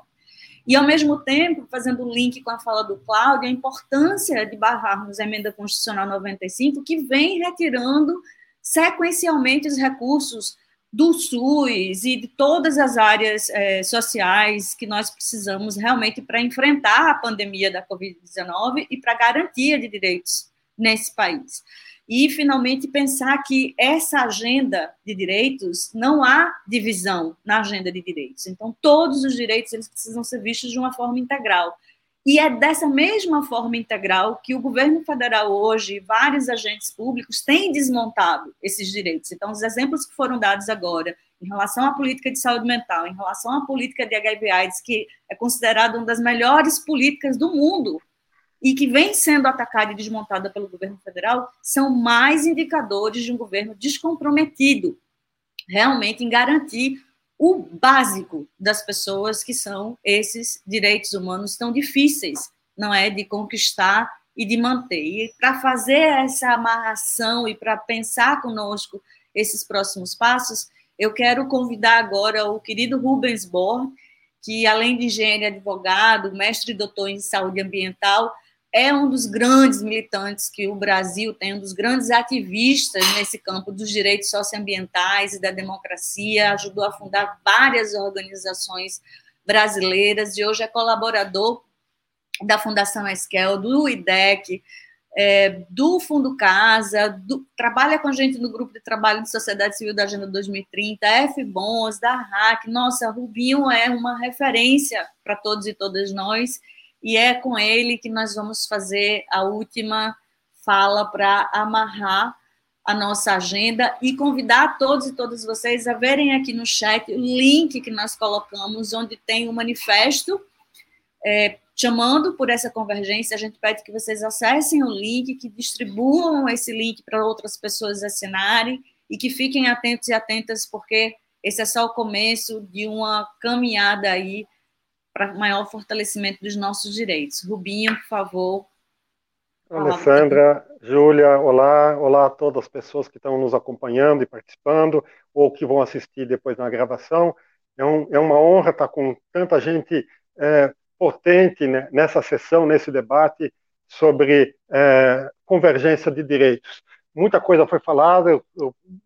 E, ao mesmo tempo, fazendo o link com a fala do Cláudio, a importância de barrarmos a emenda constitucional 95, que vem retirando sequencialmente os recursos do SUS e de todas as áreas é, sociais que nós precisamos realmente para enfrentar a pandemia da Covid-19 e para garantia de direitos nesse país. E, finalmente, pensar que essa agenda de direitos, não há divisão na agenda de direitos. Então, todos os direitos eles precisam ser vistos de uma forma integral. E é dessa mesma forma integral que o governo federal hoje, vários agentes públicos, têm desmontado esses direitos. Então, os exemplos que foram dados agora, em relação à política de saúde mental, em relação à política de HIV/AIDS, que é considerada uma das melhores políticas do mundo e que vem sendo atacada e desmontada pelo governo federal, são mais indicadores de um governo descomprometido, realmente em garantir o básico das pessoas, que são esses direitos humanos tão difíceis, não é, de conquistar e de manter. E para fazer essa amarração e para pensar conosco esses próximos passos, eu quero convidar agora o querido Rubens Born, que além de engenheiro e advogado, mestre e doutor em saúde ambiental, é um dos grandes militantes que o Brasil tem, um dos grandes ativistas nesse campo dos direitos socioambientais e da democracia, ajudou a fundar várias organizações brasileiras e hoje é colaborador da Fundação Esquel, do IDEC, é, do Fundo Casa, do, trabalha com a gente no grupo de trabalho de Sociedade Civil da Agenda 2030, F-Bons, da RAC. Nossa, Rubinho é uma referência para todos e todas nós e é com ele que nós vamos fazer a última fala para amarrar a nossa agenda e convidar todos e todas vocês a verem aqui no chat o link que nós colocamos, onde tem o um manifesto é, chamando por essa convergência. A gente pede que vocês acessem o link, que distribuam esse link para outras pessoas assinarem e que fiquem atentos e atentas, porque esse é só o começo de uma caminhada aí para maior fortalecimento dos nossos direitos. Rubinho, por favor. Alessandra, Júlia, olá, olá a todas as pessoas que estão nos acompanhando e participando, ou que vão assistir depois na gravação. É, um, é uma honra estar com tanta gente é, potente né, nessa sessão, nesse debate sobre é, convergência de direitos. Muita coisa foi falada,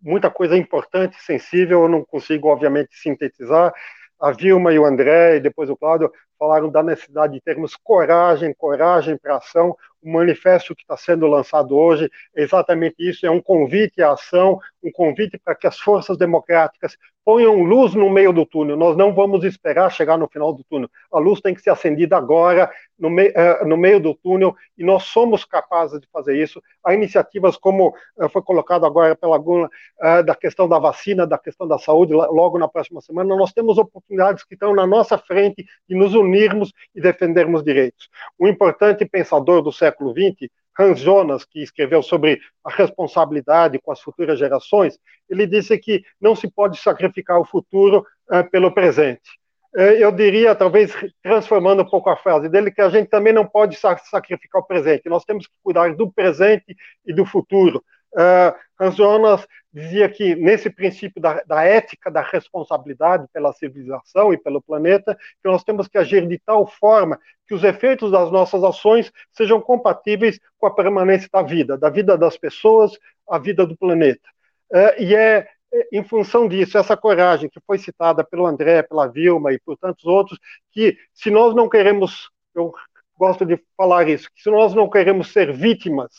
muita coisa importante, sensível, eu não consigo, obviamente, sintetizar, a Vilma e o André, e depois o Cláudio, falaram da necessidade de termos coragem, coragem para ação, o manifesto que está sendo lançado hoje é exatamente isso: é um convite à ação, um convite para que as forças democráticas ponham luz no meio do túnel. Nós não vamos esperar chegar no final do túnel. A luz tem que ser acendida agora, no, me, uh, no meio do túnel, e nós somos capazes de fazer isso. Há iniciativas como uh, foi colocado agora pela Guna, uh, da questão da vacina, da questão da saúde, logo na próxima semana. Nós temos oportunidades que estão na nossa frente de nos unirmos e defendermos direitos. Um importante pensador do século XX, Hans Jonas, que escreveu sobre a responsabilidade com as futuras gerações, ele disse que não se pode sacrificar o futuro uh, pelo presente. Uh, eu diria, talvez transformando um pouco a frase dele, que a gente também não pode sacrificar o presente. Nós temos que cuidar do presente e do futuro. Uh, Hans Jonas dizia que nesse princípio da, da, ética da responsabilidade pela civilização e pelo planeta, que nós temos que agir de tal forma que os efeitos das nossas ações sejam compatíveis com a permanência da vida, da vida das pessoas, a vida do planeta. Uh, e é, em função disso, essa coragem que foi citada pelo André, pela Vilma e por tantos outros, que se nós não queremos, eu gosto de falar isso, que se nós não queremos ser vítimas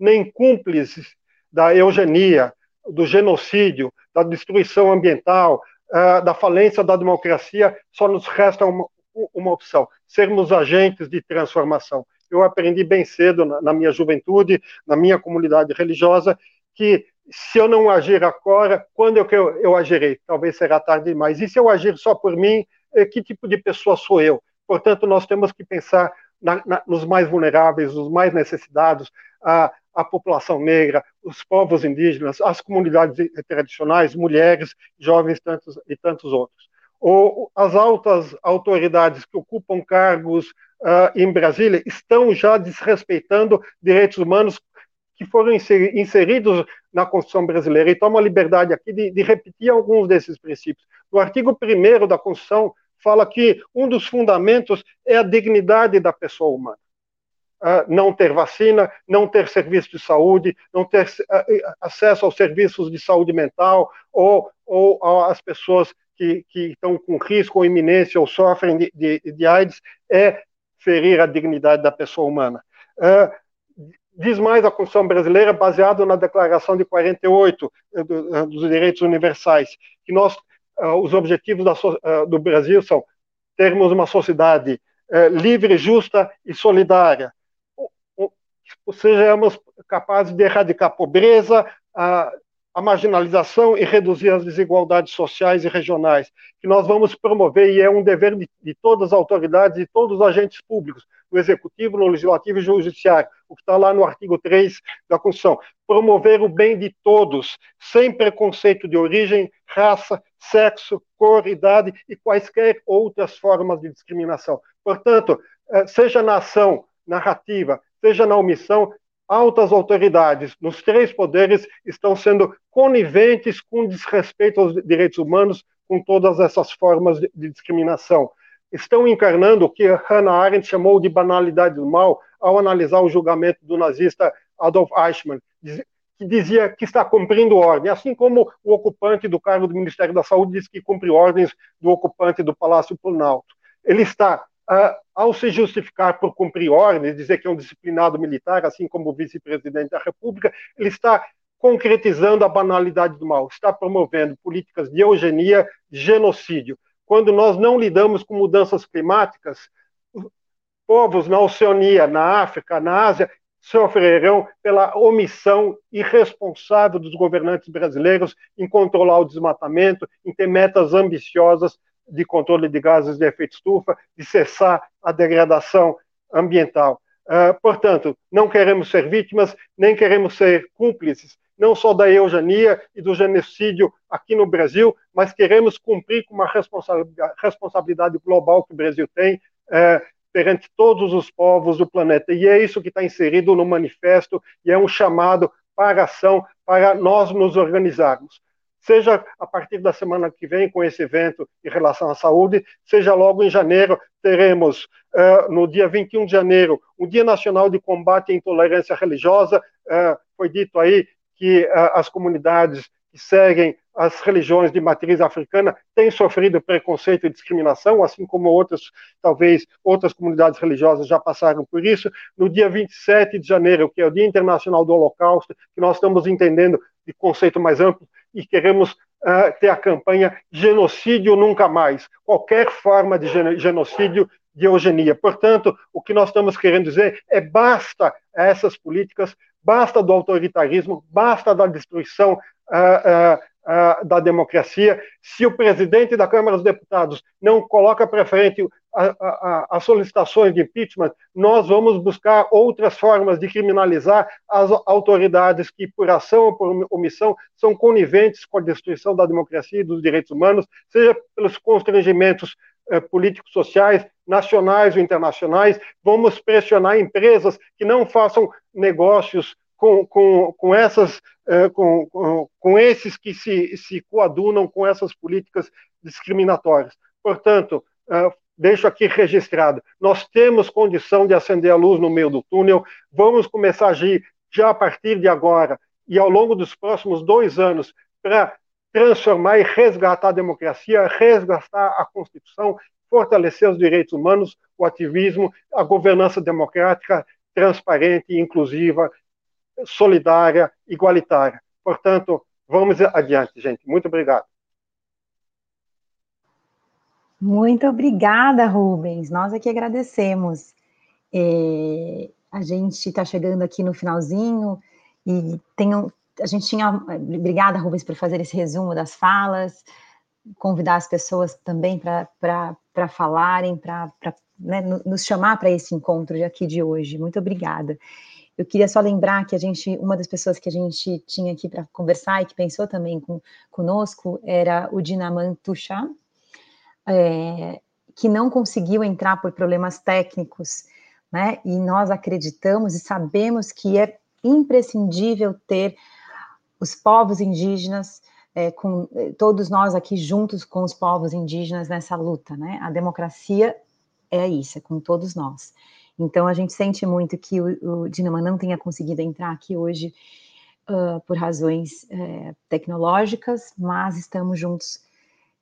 nem cúmplices da eugenia, do genocídio, da destruição ambiental, uh, da falência da democracia, só nos resta uma, uma opção: sermos agentes de transformação. Eu aprendi bem cedo, na, na minha juventude, na minha comunidade religiosa, que se eu não agir agora, quando eu, eu, eu agirei? Talvez será tarde demais. E se eu agir só por mim, eh, que tipo de pessoa sou eu? Portanto, nós temos que pensar na, na, nos mais vulneráveis, nos mais necessitados, a, a população negra, os povos indígenas, as comunidades tradicionais, mulheres, jovens tantos, e tantos outros. Ou as altas autoridades que ocupam cargos uh, em Brasília estão já desrespeitando direitos humanos que foram inseridos na Constituição brasileira. E tomo a liberdade aqui de, de repetir alguns desses princípios. No artigo 1 da Constituição, fala que um dos fundamentos é a dignidade da pessoa humana não ter vacina, não ter serviço de saúde, não ter acesso aos serviços de saúde mental ou, ou às pessoas que, que estão com risco ou iminência ou sofrem de, de, de AIDS, é ferir a dignidade da pessoa humana. Uh, diz mais a Constituição brasileira, baseado na Declaração de 48 eh, do, eh, dos Direitos Universais, que nós, uh, os objetivos da, uh, do Brasil são termos uma sociedade livre, justa e solidária, sejamos capazes de erradicar a pobreza, a, a marginalização e reduzir as desigualdades sociais e regionais, que nós vamos promover, e é um dever de, de todas as autoridades e todos os agentes públicos, no Executivo, no Legislativo e no Judiciário, o que está lá no artigo 3 da Constituição, promover o bem de todos, sem preconceito de origem, raça, sexo, cor, idade e quaisquer outras formas de discriminação. Portanto, eh, seja na ação narrativa, seja na omissão, altas autoridades nos três poderes estão sendo coniventes com desrespeito aos direitos humanos, com todas essas formas de, discriminação. Estão encarnando o que Hannah Arendt chamou de banalidade do mal ao analisar o julgamento do nazista Adolf Eichmann, que dizia que está cumprindo ordem, assim como o ocupante do cargo do Ministério da Saúde diz que cumpre ordens do ocupante do Palácio Planalto. Ele está Uh, ao se justificar por cumprir ordens, dizer que é um disciplinado militar, assim como o vice-presidente da República, ele está concretizando a banalidade do mal, está promovendo políticas de eugenia, genocídio. Quando nós não lidamos com mudanças climáticas, povos na Oceania, na África, na Ásia, sofrerão pela omissão irresponsável dos governantes brasileiros em controlar o desmatamento, em ter metas ambiciosas de controle de gases de efeito estufa, de cessar a degradação ambiental. Uh, portanto, não queremos ser vítimas, nem queremos ser cúmplices, não só da eugenia e do genocídio aqui no Brasil, mas queremos cumprir com uma responsabilidade, responsabilidade global que o Brasil tem uh, perante todos os povos do planeta. E é isso que está inserido no manifesto e é um chamado para ação, para nós nos organizarmos seja a partir da semana que vem com esse evento em relação à saúde, seja logo em janeiro, teremos uh, no dia 21 de janeiro o Dia Nacional de Combate à Intolerância Religiosa. Uh, foi dito aí que uh, as comunidades que seguem as religiões de matriz africana têm sofrido preconceito e discriminação, assim como outras, talvez, outras comunidades religiosas já passaram por isso. No dia 27 de janeiro, que é o Dia Internacional do Holocausto, que nós estamos entendendo de conceito mais amplo e queremos uh, ter a campanha Genocídio Nunca Mais. Qualquer forma de genocídio de eugenia. Portanto, o que nós estamos querendo dizer é basta essas políticas, basta do autoritarismo, basta da destruição uh, uh, da democracia. Se o presidente da Câmara dos Deputados não coloca para frente as solicitações de impeachment, nós vamos buscar outras formas de criminalizar as autoridades que, por ação ou por omissão, são coniventes com a destruição da democracia e dos direitos humanos, seja pelos constrangimentos eh, políticos sociais, nacionais ou internacionais. Vamos pressionar empresas que não façam negócios com, com, com, essas, eh, com, com, esses que se, se coadunam com essas políticas discriminatórias. Portanto, eh, deixo aqui registrado, nós temos condição de acender a luz no meio do túnel, vamos começar a agir já a partir de agora e ao longo dos próximos dois anos para transformar e resgatar a democracia, resgatar a Constituição, fortalecer os direitos humanos, o ativismo, a governança democrática transparente, inclusiva, solidária, igualitária. Portanto, vamos adiante, gente. Muito obrigado. Muito obrigada, Rubens. Nós aqui agradecemos. É, a gente está chegando aqui no finalzinho e tem um, a gente tinha. Obrigada, Rubens, por fazer esse resumo das falas, convidar as pessoas também para falarem, para né, nos chamar para esse encontro de aqui de hoje. Muito obrigada. Eu queria só lembrar que a gente, uma das pessoas que a gente tinha aqui para conversar e que pensou também com, conosco era o Dinaman Tuchá, é, que não conseguiu entrar por problemas técnicos, né? E nós acreditamos e sabemos que é imprescindível ter os povos indígenas, é, com todos nós aqui juntos com os povos indígenas nessa luta, né? A democracia é isso, é com todos nós. Então a gente sente muito que o, o não tenha conseguido entrar aqui hoje uh, por razões é, tecnológicas, mas estamos juntos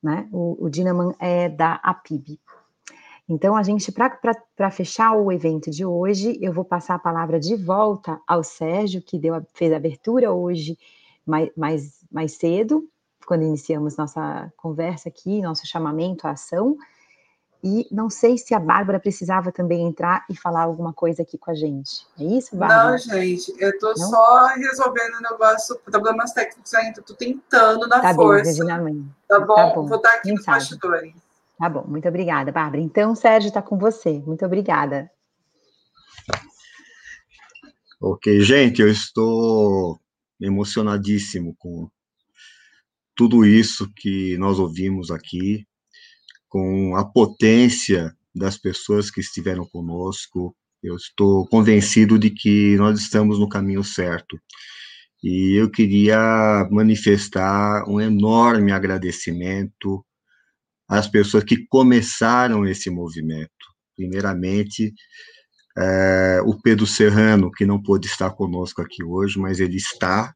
né? O, o Dinaman é da APIB. Então, a gente, para fechar o evento de hoje, eu vou passar a palavra de volta ao Sérgio, que deu, fez a abertura hoje mais, mais, mais cedo, quando iniciamos nossa conversa aqui, nosso chamamento à ação. E não sei se a Bárbara precisava também entrar e falar alguma coisa aqui com a gente. É isso, Bárbara? Não, gente, eu estou só resolvendo o negócio, problemas técnicos ainda, estou tentando na tá força. Bem, tá bom? Tá bom, vou estar aqui nos bastidores. Tá bom, muito obrigada, Bárbara. Então, Sérgio está com você. Muito obrigada. Ok, gente, eu estou emocionadíssimo com tudo isso que nós ouvimos aqui com a potência das pessoas que estiveram conosco. Eu estou convencido de que nós estamos no caminho certo. E eu queria manifestar um enorme agradecimento às pessoas que começaram esse movimento. Primeiramente, é, o Pedro Serrano, que não pôde estar conosco aqui hoje, mas ele está.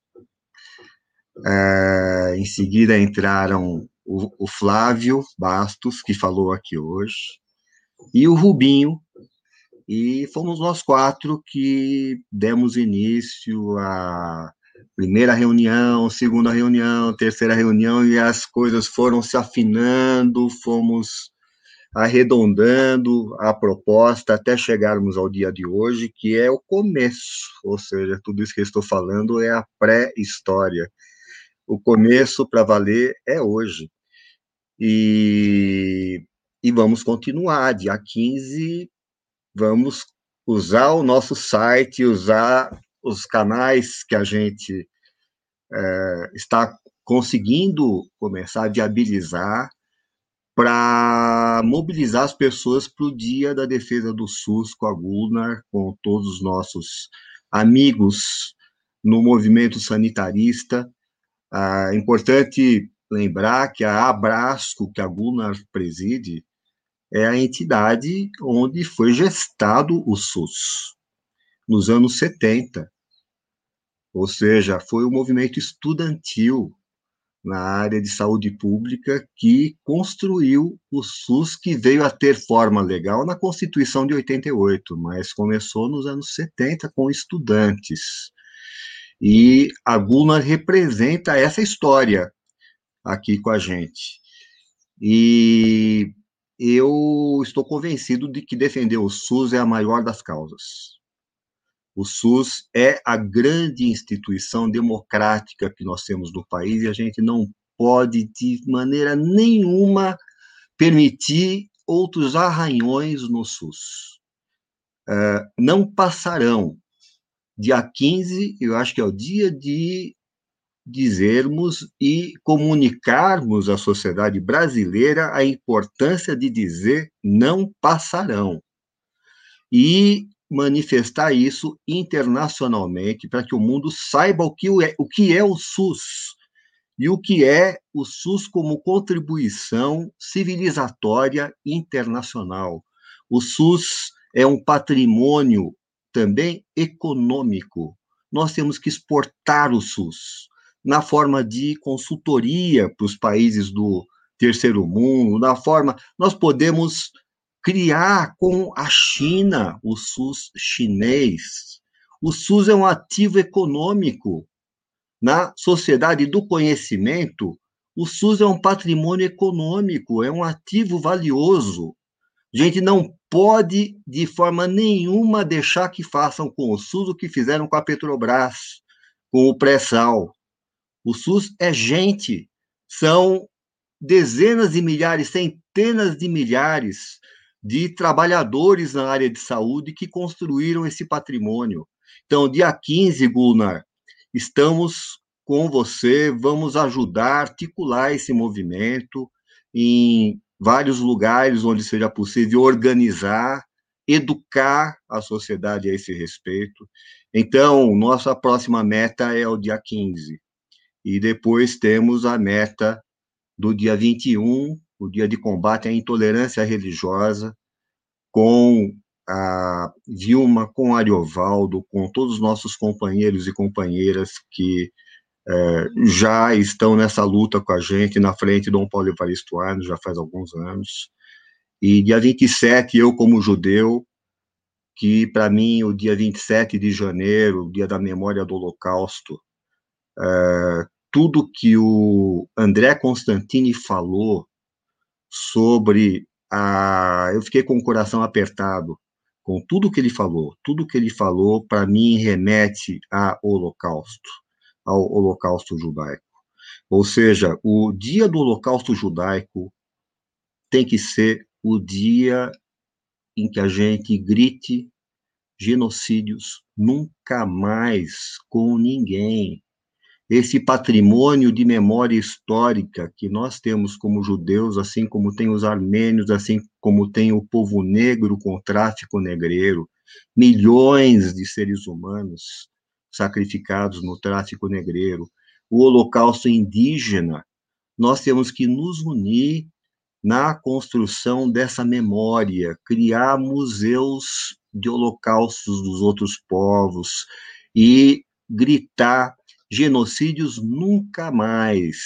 É, em seguida entraram o, o Flávio Bastos, que falou aqui hoje, e o Rubinho, e fomos nós quatro que demos início à primeira reunião, segunda reunião, terceira reunião, e as coisas foram se afinando, fomos arredondando a proposta até chegarmos ao dia de hoje, que é o começo, ou seja, tudo isso que eu estou falando é a pré-história. O começo para valer é hoje. E, e vamos continuar. Dia 15, vamos usar o nosso site, usar os canais que a gente é, está conseguindo começar a viabilizar para mobilizar as pessoas para o dia da defesa do SUS com a Gunnar, com todos os nossos amigos no movimento sanitarista. Ah, é importante lembrar que a Abrasco, que a Gunnar preside, é a entidade onde foi gestado o SUS, nos anos 70. Ou seja, foi o movimento estudantil na área de saúde pública que construiu o SUS, que veio a ter forma legal na Constituição de 88, mas começou nos anos 70 com estudantes. E a Gulnar representa essa história aqui com a gente. E eu estou convencido de que defender o SUS é a maior das causas. O SUS é a grande instituição democrática que nós temos no país e a gente não pode, de maneira nenhuma, permitir outros arranhões no SUS. Uh, não passarão. Dia 15, eu acho que é o dia de dizermos e comunicarmos à sociedade brasileira a importância de dizer não passarão. E manifestar isso internacionalmente para que o mundo saiba o que é, o que é o SUS e o que é o SUS como contribuição civilizatória internacional. O SUS é um patrimônio também econômico. Nós temos que exportar o SUS na forma de consultoria para os países do terceiro mundo, na forma nós podemos criar com a China o SUS chinês. O SUS é um ativo econômico. Na sociedade do conhecimento, o SUS é um patrimônio econômico, é um ativo valioso. Gente não pode, de forma nenhuma, deixar que façam com o SUS o que fizeram com a Petrobras, com o pré-sal. O SUS é gente, são dezenas de milhares, centenas de milhares de trabalhadores na área de saúde que construíram esse patrimônio. Então, dia 15, Gunnar, estamos com você, vamos ajudar a articular esse movimento em vários lugares onde seja possível organizar, educar a sociedade a esse respeito. Então, nossa próxima meta é o dia 15. E depois temos a meta do dia 21, o dia de combate à intolerância religiosa, com a Vilma, com Ariovaldo, com todos os nossos companheiros e companheiras que é, já estão nessa luta com a gente na frente do Dom Paulo Evaristo Arnes, já faz alguns anos. E dia 27, eu como judeu, que para mim o dia 27 de janeiro, o dia da memória do Holocausto, é, tudo que o André Constantini falou sobre a. Eu fiquei com o coração apertado com tudo que ele falou. Tudo que ele falou, para mim, remete ao Holocausto, ao Holocausto judaico. Ou seja, o dia do Holocausto judaico tem que ser o dia em que a gente grite genocídios nunca mais com ninguém, esse patrimônio de memória histórica que nós temos como judeus, assim como tem os armênios, assim como tem o povo negro com o tráfico negreiro, milhões de seres humanos sacrificados no tráfico negreiro, o holocausto indígena, nós temos que nos unir na construção dessa memória, criar museus de holocaustos dos outros povos e gritar genocídios nunca mais.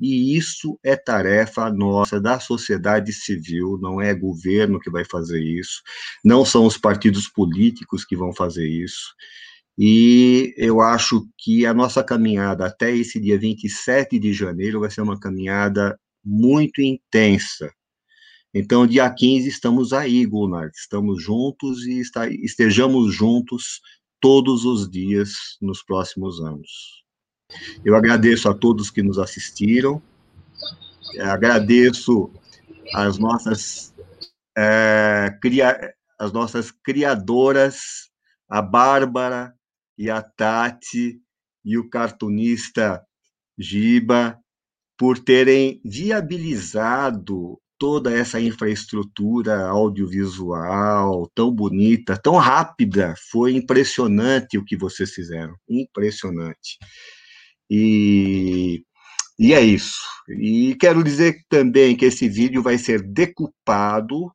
E isso é tarefa nossa, da sociedade civil, não é governo que vai fazer isso, não são os partidos políticos que vão fazer isso. E eu acho que a nossa caminhada até esse dia 27 de janeiro vai ser uma caminhada muito intensa. Então, dia 15, estamos aí, Gunnar, estamos juntos e estejamos juntos todos os dias nos próximos anos. Eu agradeço a todos que nos assistiram, agradeço as nossas, é, cria, as nossas criadoras, a Bárbara e a Tati e o cartunista Giba, por terem viabilizado toda essa infraestrutura audiovisual tão bonita, tão rápida. Foi impressionante o que vocês fizeram, impressionante. E, e é isso. E quero dizer também que esse vídeo vai ser decupado,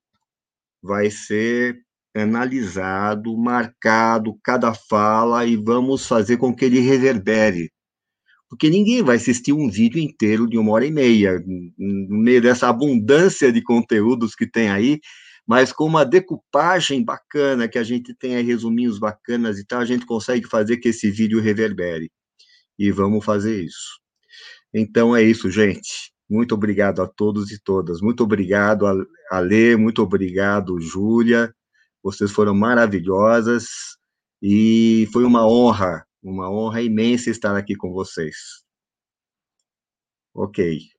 vai ser analisado, marcado cada fala e vamos fazer com que ele reverbere, porque ninguém vai assistir um vídeo inteiro de uma hora e meia, no meio dessa abundância de conteúdos que tem aí, mas com uma decupagem bacana, que a gente tem aí resuminhos bacanas e tal, a gente consegue fazer que esse vídeo reverbere. E vamos fazer isso. Então é isso, gente. Muito obrigado a todos e todas. Muito obrigado, Ale, muito obrigado, Júlia. Vocês foram maravilhosas e foi uma honra uma honra imensa estar aqui com vocês. Ok.